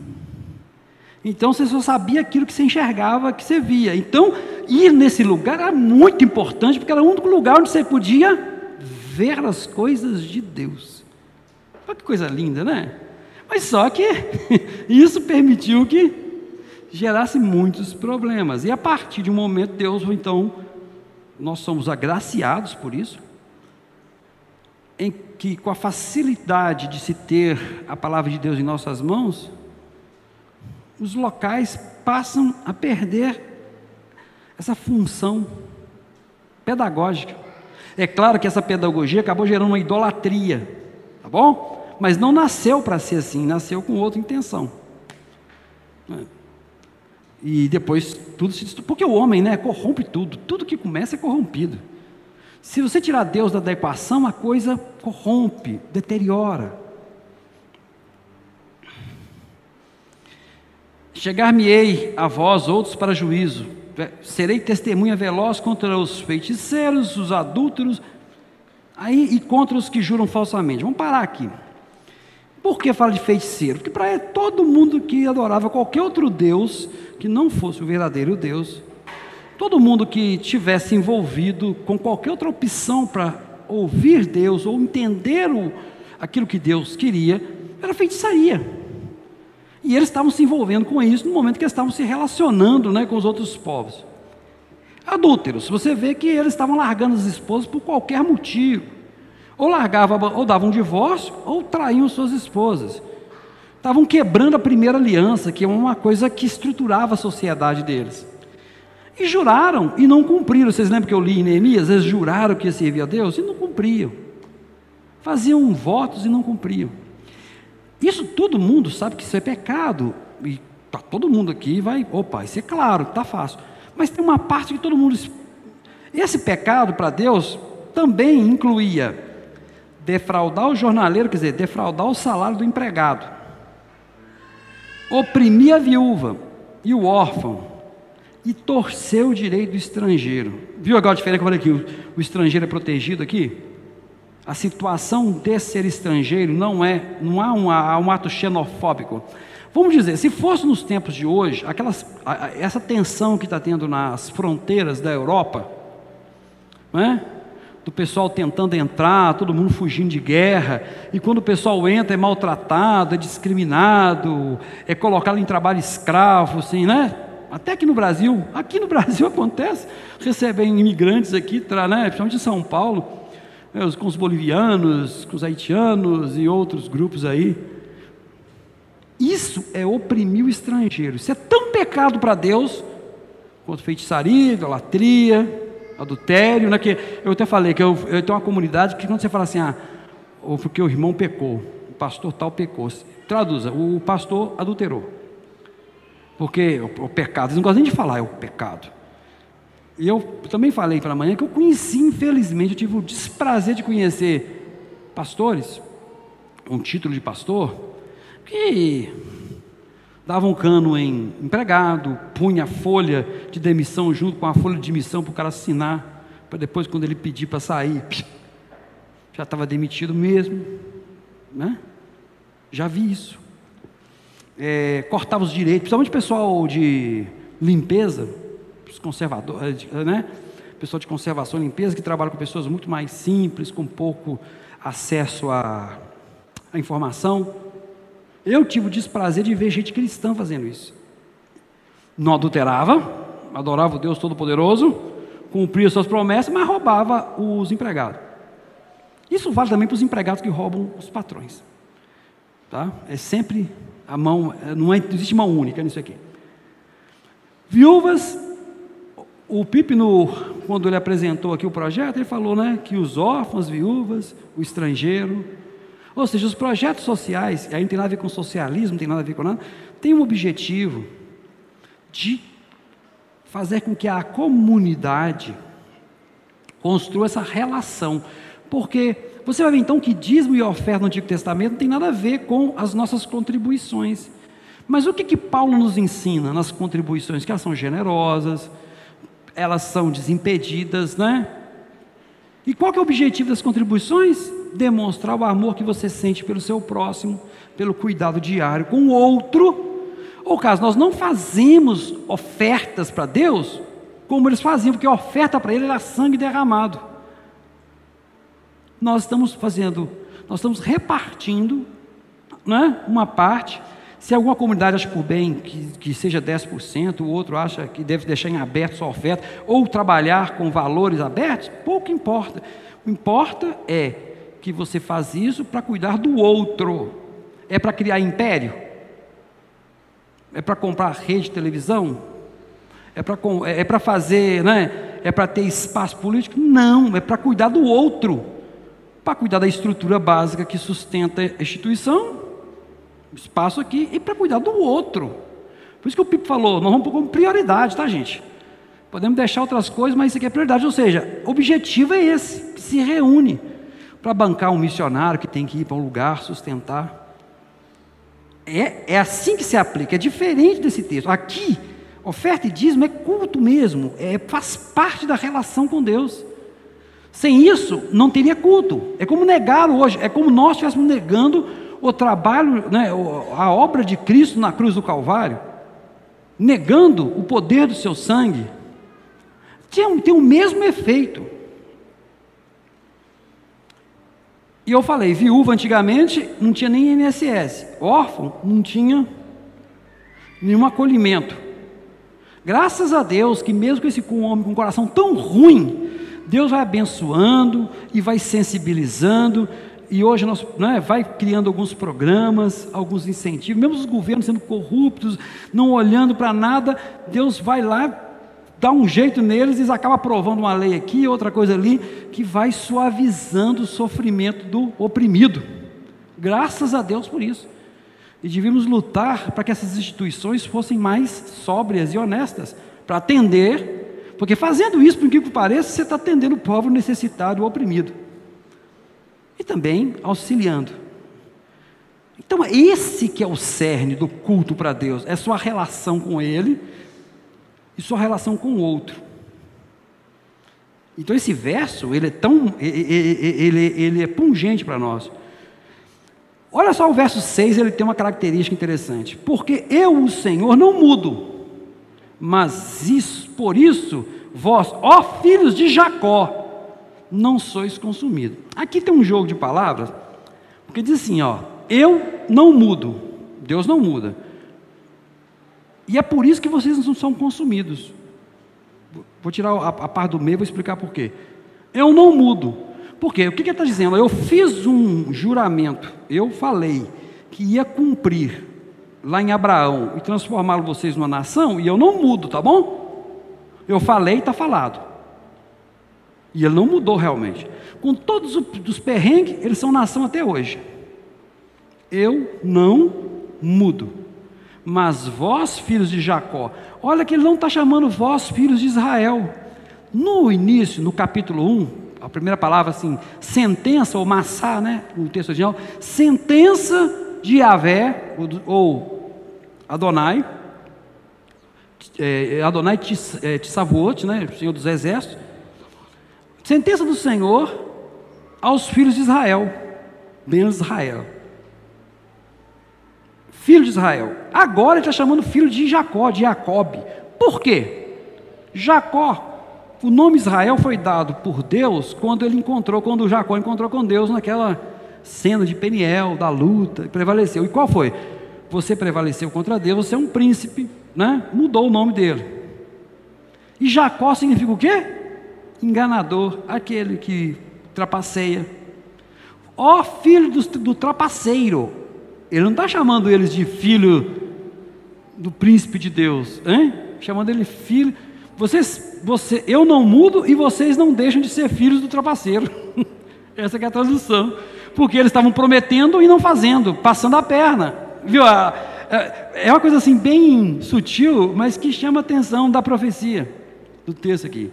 Então você só sabia aquilo que você enxergava, que você via. Então, ir nesse lugar era muito importante, porque era o único lugar onde você podia ver as coisas de Deus. Olha que coisa linda, né? Mas só que isso permitiu que gerasse muitos problemas. E a partir de um momento, Deus, então, nós somos agraciados por isso, em que com a facilidade de se ter a palavra de Deus em nossas mãos, os locais passam a perder essa função pedagógica. É claro que essa pedagogia acabou gerando uma idolatria, tá bom? mas não nasceu para ser assim, nasceu com outra intenção. E depois tudo se porque o homem, né, corrompe tudo, tudo que começa é corrompido. Se você tirar Deus da equação, a coisa corrompe, deteriora. Chegar-me-ei a vós outros para juízo, serei testemunha veloz contra os feiticeiros, os adúlteros, aí e contra os que juram falsamente. Vamos parar aqui. Por que fala de feiticeiro? Porque para todo mundo que adorava qualquer outro Deus que não fosse o verdadeiro Deus, todo mundo que tivesse envolvido com qualquer outra opção para ouvir Deus ou entender o, aquilo que Deus queria, era feitiçaria. E eles estavam se envolvendo com isso no momento que eles estavam se relacionando né, com os outros povos. Adúlteros, você vê que eles estavam largando as esposas por qualquer motivo. Ou largavam, ou davam um divórcio, ou traíam suas esposas. Estavam quebrando a primeira aliança, que é uma coisa que estruturava a sociedade deles. E juraram e não cumpriram. Vocês lembram que eu li em Neemias? Eles juraram que ia servir a Deus e não cumpriam. Faziam votos e não cumpriam. Isso todo mundo sabe que isso é pecado. E tá todo mundo aqui vai, opa, isso é claro, tá fácil. Mas tem uma parte que todo mundo esse pecado para Deus também incluía defraudar o jornaleiro, quer dizer, defraudar o salário do empregado. Oprimir a viúva e o órfão e torcer o direito do estrangeiro. Viu agora a diferença que eu falei o, o estrangeiro é protegido aqui? A situação de ser estrangeiro não é, não há um, um ato xenofóbico. Vamos dizer, se fosse nos tempos de hoje, aquelas, essa tensão que está tendo nas fronteiras da Europa, né? do pessoal tentando entrar, todo mundo fugindo de guerra, e quando o pessoal entra é maltratado, é discriminado, é colocado em trabalho escravo, assim, né? Até aqui no Brasil, aqui no Brasil acontece, recebem imigrantes aqui, né, principalmente em São Paulo, com os bolivianos, com os haitianos e outros grupos aí. Isso é oprimir o estrangeiro. Isso é tão pecado para Deus quanto feitiçaria, idolatria, adultério. Né, que eu até falei que eu, eu tenho uma comunidade que quando você fala assim, ah, ou porque o irmão pecou, o pastor tal pecou, traduza, o pastor adulterou. Porque o, o pecado, eles não gostam nem de falar, é o pecado. E eu também falei pela manhã que eu conheci, infelizmente, eu tive o desprazer de conhecer pastores, um título de pastor, que davam um cano em empregado, punha a folha de demissão junto com a folha de demissão para o cara assinar, para depois, quando ele pedir para sair, já estava demitido mesmo. Né? Já vi isso. É, cortava os direitos, principalmente pessoal de limpeza, os conservadores, eh, né? Pessoal de conservação e limpeza que trabalha com pessoas muito mais simples, com pouco acesso à, à informação. Eu tive o desprazer de ver gente cristã fazendo isso. Não adulterava, adorava o Deus Todo-Poderoso, cumpria suas promessas, mas roubava os empregados. Isso vale também para os empregados que roubam os patrões. Tá? É sempre a mão, não, é, não existe mão única nisso aqui. Viúvas o Pipe, no, quando ele apresentou aqui o projeto, ele falou né, que os órfãos, viúvas, o estrangeiro, ou seja, os projetos sociais, aí não tem nada a ver com socialismo, não tem nada a ver com nada, tem um objetivo de fazer com que a comunidade construa essa relação. Porque você vai ver então que dízimo e oferta no Antigo Testamento não tem nada a ver com as nossas contribuições. Mas o que, que Paulo nos ensina nas contribuições? Que elas são generosas, elas são desimpedidas, né? E qual que é o objetivo das contribuições? Demonstrar o amor que você sente pelo seu próximo, pelo cuidado diário com o outro. Ou caso nós não fazemos ofertas para Deus, como eles faziam, porque a oferta para ele era sangue derramado. Nós estamos fazendo, nós estamos repartindo né, uma parte se alguma comunidade acha por bem que, que seja 10%, o outro acha que deve deixar em aberto sua oferta, ou trabalhar com valores abertos, pouco importa. O importa é que você faz isso para cuidar do outro. É para criar império? É para comprar rede de televisão? É para é, é fazer, né? É para ter espaço político? Não, é para cuidar do outro. Para cuidar da estrutura básica que sustenta a instituição espaço aqui e para cuidar do outro. Por isso que o Pipo falou, nós vamos pôr como prioridade, tá, gente? Podemos deixar outras coisas, mas isso aqui é prioridade. Ou seja, o objetivo é esse, que se reúne para bancar um missionário que tem que ir para um lugar, sustentar. É, é assim que se aplica, é diferente desse texto. Aqui, oferta e dízimo é culto mesmo, é, faz parte da relação com Deus. Sem isso, não teria culto. É como negá-lo hoje, é como nós estivéssemos negando o trabalho, né, a obra de Cristo na cruz do Calvário, negando o poder do seu sangue, tem, tem o mesmo efeito. E eu falei, viúva antigamente não tinha nem INSS, órfão não tinha nenhum acolhimento. Graças a Deus que mesmo com esse homem com um coração tão ruim, Deus vai abençoando e vai sensibilizando, e hoje nós né, vai criando alguns programas, alguns incentivos, mesmo os governos sendo corruptos, não olhando para nada, Deus vai lá dá um jeito neles e acaba aprovando uma lei aqui, outra coisa ali, que vai suavizando o sofrimento do oprimido. Graças a Deus por isso. E devíamos lutar para que essas instituições fossem mais sóbrias e honestas, para atender, porque fazendo isso, por que pareça, você está atendendo o povo necessitado, o oprimido. E também auxiliando. Então, esse que é o cerne do culto para Deus, é sua relação com Ele e sua relação com o outro. Então esse verso, ele é tão, ele, ele é pungente para nós. Olha só o verso 6, ele tem uma característica interessante. Porque eu, o Senhor, não mudo, mas isso, por isso, vós, ó filhos de Jacó, não sois consumidos. Aqui tem um jogo de palavras, porque diz assim, ó, eu não mudo, Deus não muda. E é por isso que vocês não são consumidos. Vou tirar a, a parte do meio vou explicar por quê. Eu não mudo. Por quê? O que, ele está dizendo? Eu fiz um juramento, eu falei que ia cumprir lá em Abraão e transformá-lo vocês numa nação, e eu não mudo, tá bom? Eu falei está falado. E ele não mudou realmente. Com todos os perrengues, eles são nação até hoje. Eu não mudo mas vós, filhos de Jacó. Olha que ele não está chamando vós, filhos de Israel. No início, no capítulo 1, a primeira palavra assim, sentença ou massá, né? No texto original, sentença de Yahvé, ou Adonai, é, Adonai Tissavuot, né? Senhor dos Exércitos. Sentença do Senhor aos filhos de Israel, bem Israel filho de Israel. Agora ele está chamando filho de Jacó, de Jacob. Por quê? Jacó, o nome Israel foi dado por Deus quando ele encontrou, quando Jacó encontrou com Deus naquela cena de Peniel, da luta, e prevaleceu. E qual foi? Você prevaleceu contra Deus, você é um príncipe, né? Mudou o nome dele. E Jacó significa o quê? Enganador, aquele que trapaceia. Ó filho do, do trapaceiro, ele não está chamando eles de filho do príncipe de Deus, hein? chamando ele filho. Vocês, você, eu não mudo e vocês não deixam de ser filhos do trapaceiro. Essa é a tradução. Porque eles estavam prometendo e não fazendo, passando a perna. Viu? É, é uma coisa assim bem sutil, mas que chama a atenção da profecia do texto aqui.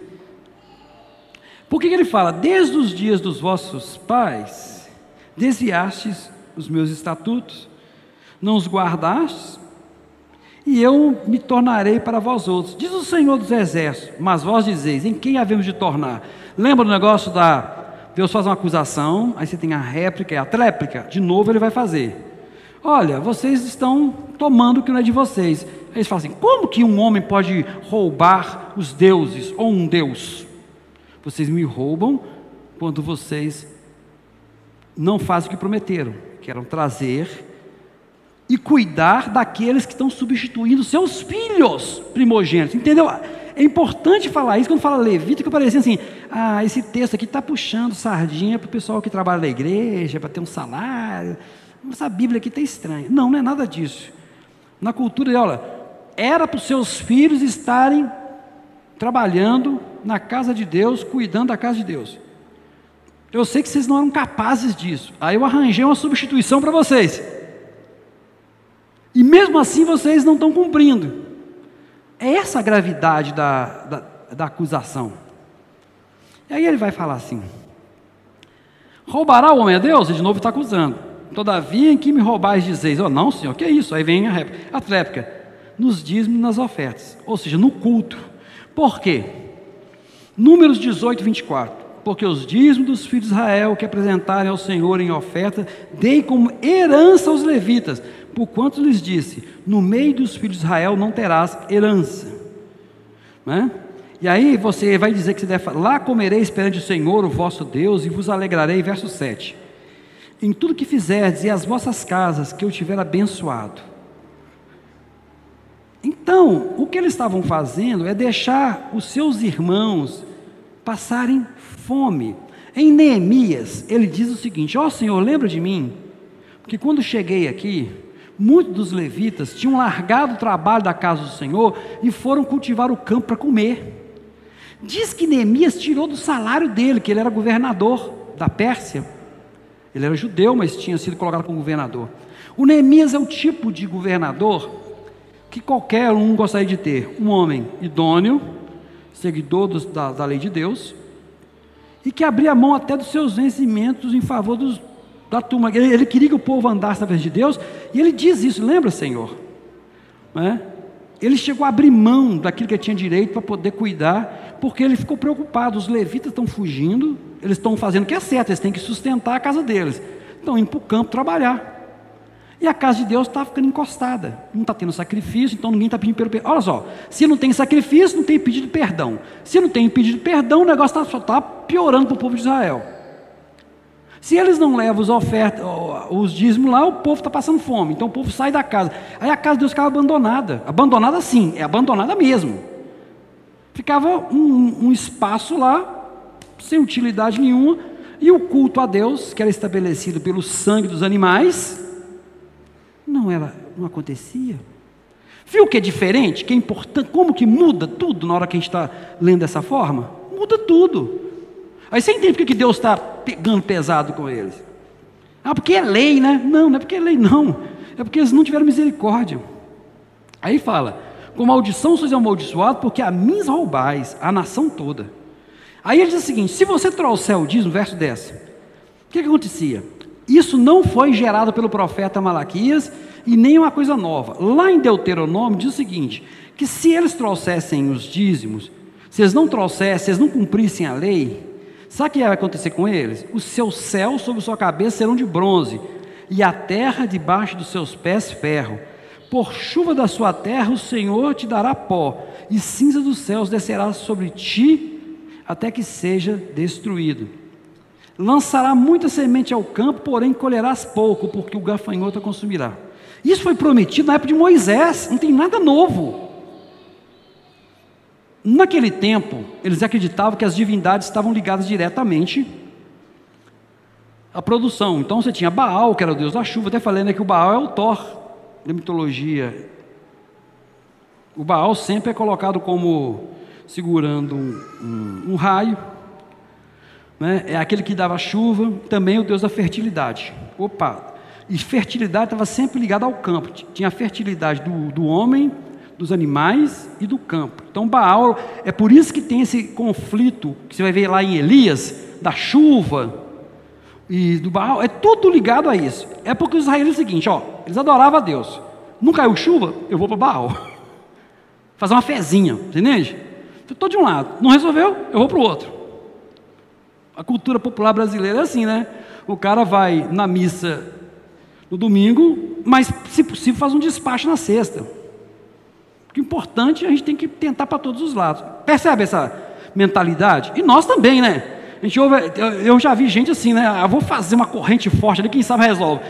Por que, que ele fala? Desde os dias dos vossos pais, desviastes os meus estatutos, não os guardastes, e eu me tornarei para vós outros. Diz o Senhor dos Exércitos, mas vós dizeis, em quem havemos de tornar? Lembra do negócio da. Deus faz uma acusação, aí você tem a réplica e a tréplica, de novo ele vai fazer. Olha, vocês estão tomando o que não é de vocês. Aí eles falam assim: como que um homem pode roubar os deuses ou um Deus? Vocês me roubam quando vocês não fazem o que prometeram que eram trazer e cuidar daqueles que estão substituindo seus filhos primogênitos. Entendeu? É importante falar isso quando fala Levítico, parecia assim: ah, esse texto aqui está puxando sardinha para o pessoal que trabalha na igreja, para ter um salário. Essa Bíblia aqui está estranha. Não, não é nada disso. Na cultura, olha, era para os seus filhos estarem trabalhando na casa de Deus, cuidando da casa de Deus. Eu sei que vocês não eram capazes disso. Aí eu arranjei uma substituição para vocês. E mesmo assim vocês não estão cumprindo. É essa a gravidade da, da, da acusação. E aí ele vai falar assim: Roubará o homem a Deus? E de novo está acusando. Todavia, em que me roubais dizeis? Oh, não, senhor, que é isso? Aí vem a réplica. A tréplica, nos dízimos nas ofertas, ou seja, no culto. Por quê? Números 18, 24. porque os dízimos dos filhos de Israel que apresentarem ao Senhor em oferta, dei como herança aos levitas, por quanto lhes disse: no meio dos filhos de Israel não terás herança. Né? E aí você vai dizer que você deve lá comereis perante o Senhor, o vosso Deus, e vos alegrarei, verso 7. Em tudo que fizerdes e as vossas casas que eu tiver abençoado. Então, o que eles estavam fazendo é deixar os seus irmãos passarem fome. Em Neemias, ele diz o seguinte: Ó oh, Senhor, lembra de mim? Porque quando cheguei aqui, muitos dos levitas tinham largado o trabalho da casa do Senhor e foram cultivar o campo para comer. Diz que Neemias tirou do salário dele, que ele era governador da Pérsia. Ele era judeu, mas tinha sido colocado como governador. O Neemias é o tipo de governador que qualquer um gostaria de ter. Um homem idôneo, seguidor dos, da, da lei de Deus, e que abria mão até dos seus vencimentos em favor dos, da turma. Ele, ele, queria que o povo andasse vez de Deus, e ele diz isso, lembra, Senhor? É? Ele chegou a abrir mão daquilo que ele tinha direito para poder cuidar porque ele ficou preocupado. Os levitas estão fugindo, eles estão fazendo o que é certo, eles têm que sustentar a casa deles. Estão indo para o campo trabalhar. E a casa de Deus está ficando encostada. Não está tendo sacrifício, então ninguém está pedindo perdão. Olha só, se não tem sacrifício, não tem pedido perdão. Se não tem pedido perdão, o negócio tá, só está piorando para o povo de Israel. Se eles não levam os ofertas, os dízimos lá, o povo está passando fome. Então o povo sai da casa. Aí a casa de Deus ficava abandonada. Abandonada sim, é abandonada mesmo ficava um, um espaço lá, sem utilidade nenhuma, e o culto a Deus, que era estabelecido pelo sangue dos animais, não era, não acontecia. Viu que é diferente, que é importante, como que muda tudo na hora que a gente está lendo dessa forma? Muda tudo. Aí você entende porque que Deus está pegando pesado com eles. Ah, porque é lei, né? Não, não é porque é lei, não. É porque eles não tiveram misericórdia. Aí fala: com maldição sois amaldiçoados, porque a mim roubais, a nação toda. Aí ele diz o seguinte: se você trouxer o dízimo, verso 10, o que, que acontecia? Isso não foi gerado pelo profeta Malaquias e nem uma coisa nova. Lá em Deuteronômio diz o seguinte: que se eles trouxessem os dízimos, se eles não trouxessem, se eles não cumprissem a lei, sabe o que vai acontecer com eles? Os seus céus sobre sua cabeça serão de bronze, e a terra debaixo dos seus pés ferro por chuva da sua terra o Senhor te dará pó, e cinza dos céus descerá sobre ti, até que seja destruído. Lançará muita semente ao campo, porém colherás pouco, porque o gafanhoto a consumirá. Isso foi prometido na época de Moisés, não tem nada novo. Naquele tempo, eles acreditavam que as divindades estavam ligadas diretamente à produção. Então você tinha Baal, que era o deus da chuva, até falei né, que o Baal é o Thor, da mitologia, o Baal sempre é colocado como segurando um, um, um raio, né? é aquele que dava chuva, também o deus da fertilidade. Opa! E fertilidade estava sempre ligada ao campo. Tinha a fertilidade do, do homem, dos animais e do campo. Então Baal, é por isso que tem esse conflito que você vai ver lá em Elias, da chuva, e do Baal, é tudo ligado a isso. É porque os israelitas é o seguinte, ó, eles adoravam a Deus. Não caiu chuva, eu vou para Baal. Fazer uma fezinha, entende? Estou de um lado, não resolveu, eu vou para o outro. A cultura popular brasileira é assim, né? O cara vai na missa no domingo, mas se possível faz um despacho na sexta. O importante é a gente tem que tentar para todos os lados. Percebe essa mentalidade? E nós também, né? A gente ouve, eu já vi gente assim, né? Ah, vou fazer uma corrente forte ali, quem sabe resolve.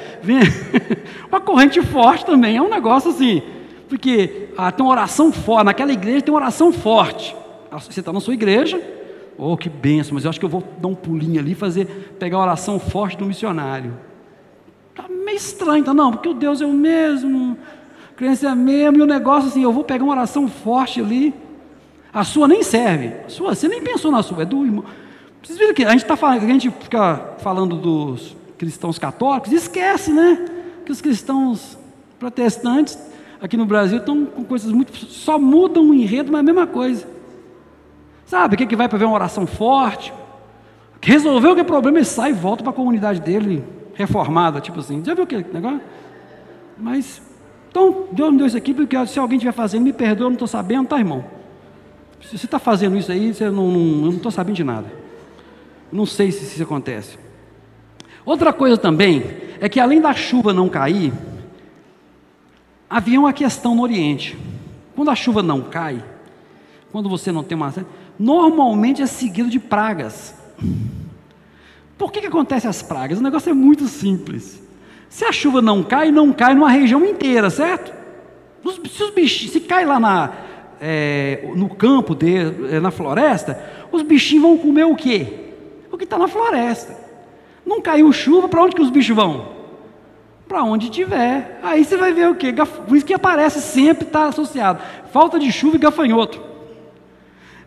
uma corrente forte também é um negócio assim, porque ah, tem uma oração forte, naquela igreja tem uma oração forte. Ah, você está na sua igreja, oh que benção, mas eu acho que eu vou dar um pulinho ali, fazer, pegar a oração forte do missionário. Está meio estranho, tá? Não, porque o Deus é o mesmo, a crença é a mesma, e o negócio assim, eu vou pegar uma oração forte ali. A sua nem serve, a sua, você nem pensou na sua, é do irmão. Vocês viram que a gente, tá falando, a gente fica falando dos cristãos católicos, esquece, né? Que os cristãos protestantes aqui no Brasil estão com coisas muito. só mudam o enredo, mas é a mesma coisa. Sabe, o que, vai para ver uma oração forte? Resolveu que é problema e sai e volta para a comunidade dele, reformada, tipo assim. Já viu aquele negócio? Mas, então, Deus me deu isso aqui, porque se alguém estiver fazendo, me perdoa, eu não estou sabendo, tá, irmão? Se você está fazendo isso aí, você não, não, eu não estou sabendo de nada. Não sei se isso acontece. Outra coisa também é que além da chuva não cair, havia uma questão no Oriente. Quando a chuva não cai, quando você não tem uma. Normalmente é seguido de pragas. Por que, que acontece as pragas? O negócio é muito simples. Se a chuva não cai, não cai numa região inteira, certo? Se os se cai lá na, é, no campo, de, é, na floresta, os bichinhos vão comer o quê? O que está na floresta. Não caiu chuva, para onde que os bichos vão? Para onde tiver. Aí você vai ver o quê? Por isso que aparece sempre, está associado. Falta de chuva e gafanhoto.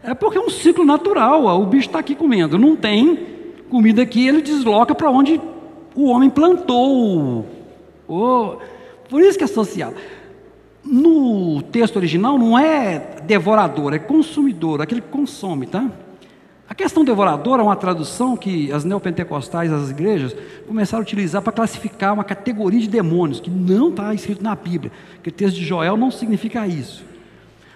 É porque é um ciclo natural. O bicho está aqui comendo. Não tem comida aqui, ele desloca para onde o homem plantou. Oh, por isso que é social. No texto original não é devorador, é consumidor, aquele que consome, tá? A questão devoradora é uma tradução que as neopentecostais, as igrejas, começaram a utilizar para classificar uma categoria de demônios, que não está escrito na Bíblia, que o texto de Joel não significa isso.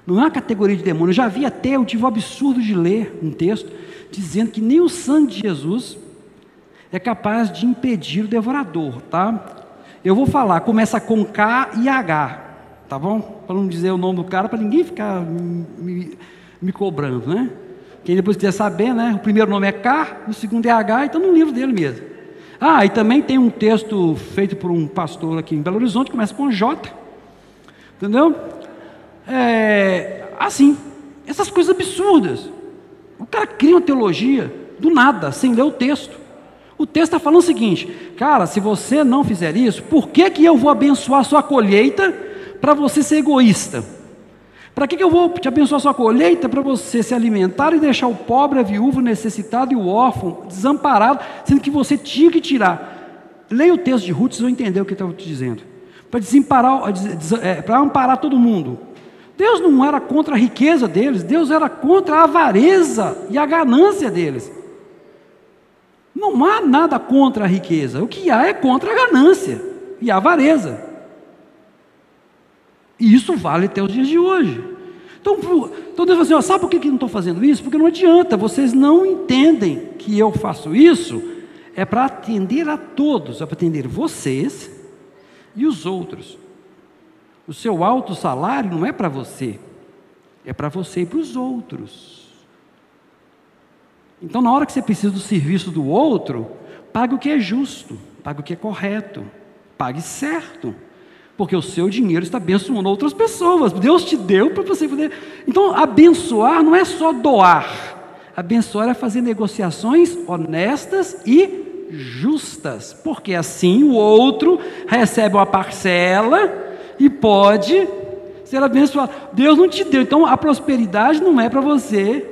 Não é uma categoria de demônios. Eu já vi até, eu tive o absurdo de ler um texto dizendo que nem o sangue de Jesus é capaz de impedir o devorador, tá? Eu vou falar, começa com K e H, tá bom? Para não dizer o nome do cara, para ninguém ficar me, me, cobrando, né? Quem depois quiser saber, né? O primeiro nome é K, o segundo é H, então no livro dele mesmo. Ah, e também tem um texto feito por um pastor aqui em Belo Horizonte, começa com J, entendeu? É, assim, essas coisas absurdas. O cara cria uma teologia do nada, sem ler o texto. O texto está falando o seguinte, cara, se você não fizer isso, por que, que eu vou abençoar a sua colheita para você ser egoísta? Para que, que eu vou te abençoar a sua colheita para você se alimentar e deixar o pobre, a viúva, o necessitado e o órfão desamparado, sendo que você tinha que tirar? Leia o texto de Ruth, vocês vão entender o que eu estou te dizendo. Para desamparar, é, para amparar todo mundo. Deus não era contra a riqueza deles, Deus era contra a avareza e a ganância deles. Não há nada contra a riqueza, o que há é contra a ganância e a avareza. E isso vale até os dias de hoje. Então, então Deus fala assim: ó, sabe por que, que não estou fazendo isso? Porque não adianta, vocês não entendem que eu faço isso, é para atender a todos, é para atender vocês e os outros. O seu alto salário não é para você, é para você e para os outros. Então, na hora que você precisa do serviço do outro, pague o que é justo, pague o que é correto, pague certo, porque o seu dinheiro está abençoando outras pessoas. Deus te deu para você poder. Então, abençoar não é só doar, abençoar é fazer negociações honestas e justas, porque assim o outro recebe uma parcela e pode ser abençoado. Deus não te deu, então a prosperidade não é para você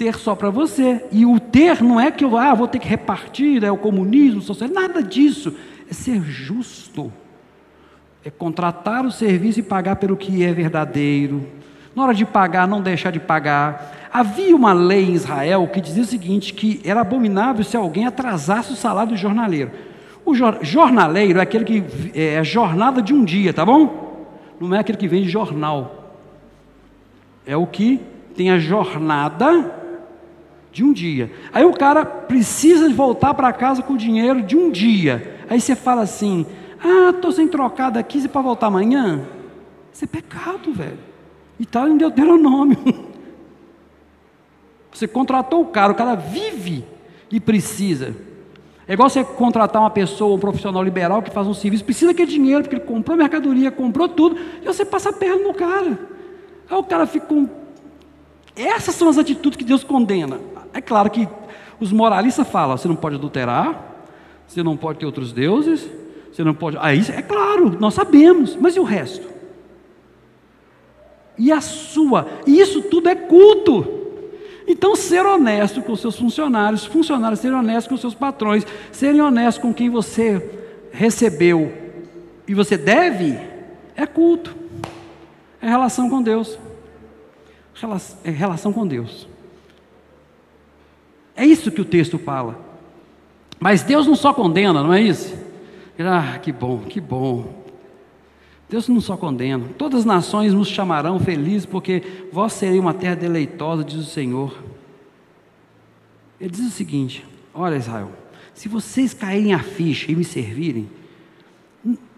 ter só para você. E o ter não é que eu ah, vou ter que repartir, é o comunismo, social, nada disso. É ser justo. É contratar o serviço e pagar pelo que é verdadeiro. Na hora de pagar, não deixar de pagar. Havia uma lei em Israel que dizia o seguinte: que era abominável se alguém atrasasse o salário do jornaleiro. O jornaleiro é aquele que é a jornada de um dia, tá bom? Não é aquele que vende jornal. É o que tem a jornada de um dia. Aí o cara precisa voltar para casa com o dinheiro de um dia. Aí você fala assim: Ah, estou sem trocado aqui, e para voltar amanhã? Isso é pecado, velho. E está em Deuteronômio. Você contratou o cara, o cara vive e precisa. É igual você contratar uma pessoa, um profissional liberal que faz um serviço, precisa daquele dinheiro, porque ele comprou mercadoria, comprou tudo, e você passa a perna no cara. Aí o cara fica com. Essas são as atitudes que Deus condena. É claro que os moralistas falam: você não pode adulterar, você não pode ter outros deuses, você não pode. Aí é claro, nós sabemos, mas e o resto? E a sua? E isso tudo é culto. Então, ser honesto com seus funcionários, funcionários serem honestos com seus patrões, serem honestos com quem você recebeu e você deve, é culto, é relação com Deus. É relação com Deus. É isso que o texto fala. Mas Deus não só condena, não é isso? Ah, que bom, que bom. Deus não só condena. Todas as nações nos chamarão felizes, porque vós serei uma terra deleitosa, diz o Senhor. Ele diz o seguinte: Olha, Israel, se vocês caírem a ficha e me servirem,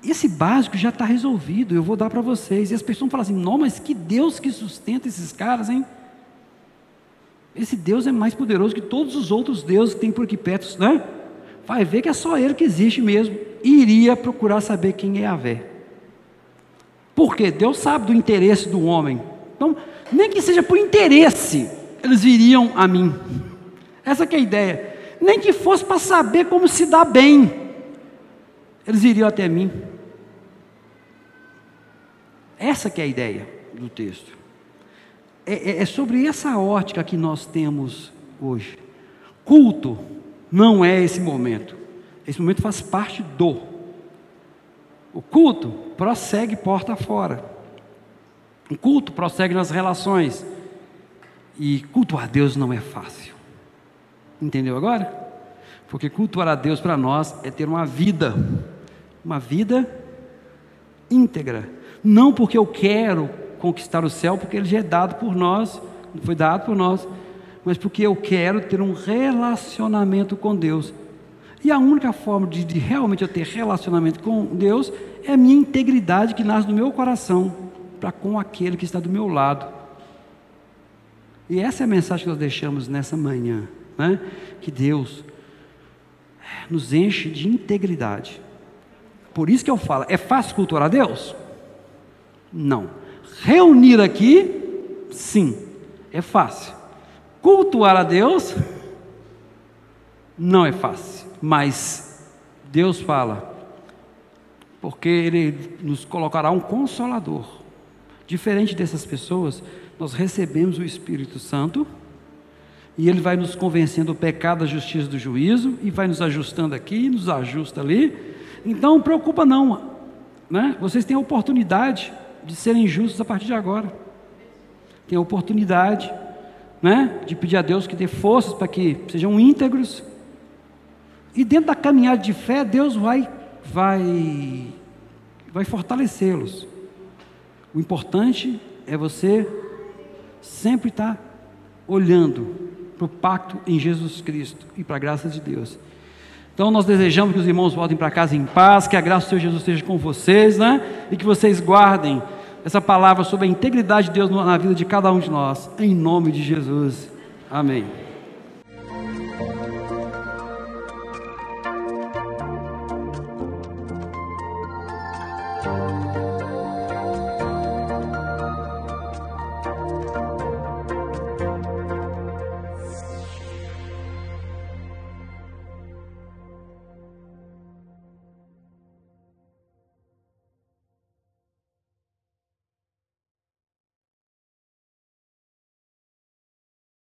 esse básico já está resolvido, eu vou dar para vocês. E as pessoas falam assim: não, mas que Deus que sustenta esses caras, hein? Esse Deus é mais poderoso que todos os outros deuses que tem por aqui perto, né? Vai ver que é só Ele que existe mesmo. E iria procurar saber quem é a Vé. Por quê? Deus sabe do interesse do homem. Então, nem que seja por interesse, eles viriam a mim. Essa é a ideia. Nem que fosse para saber como se dá bem, eles viriam até mim. Essa é a ideia do texto. É, é, é sobre essa ótica que nós temos hoje. Culto não é esse momento. Esse momento faz parte do. O culto prossegue porta fora. O culto prossegue nas relações. E cultuar Deus não é fácil. Entendeu agora? Porque cultuar a Deus para nós é ter uma vida, uma vida íntegra. Não porque eu quero conquistar o céu, porque ele já é dado por nós, foi dado por nós, mas porque eu quero ter um relacionamento com Deus. E a única forma de, de realmente eu ter relacionamento com Deus é a minha integridade que nasce do meu coração para com aquele que está do meu lado. E essa é a mensagem que nós deixamos nessa manhã, né? Que Deus nos enche de integridade. Por isso que eu falo, é fácil cultuar a Deus? Não. Reunir aqui, sim, é fácil. Cultuar a Deus, não é fácil. Mas Deus fala, porque Ele nos colocará um consolador. Diferente dessas pessoas, nós recebemos o Espírito Santo e ele vai nos convencendo do pecado, da justiça, do juízo e vai nos ajustando aqui, nos ajusta ali. Então, preocupa não, né? Vocês têm a oportunidade de serem justos a partir de agora. Tem a oportunidade, né, de pedir a Deus que dê forças para que sejam íntegros. E dentro da caminhada de fé, Deus vai vai vai fortalecê-los. O importante é você sempre estar olhando para o pacto em Jesus Cristo e para a graça de Deus. Então nós desejamos que os irmãos voltem para casa em paz, que a graça do Senhor Jesus esteja com vocês, né? E que vocês guardem essa palavra sobre a integridade de Deus na vida de cada um de nós, em nome de Jesus. Amém.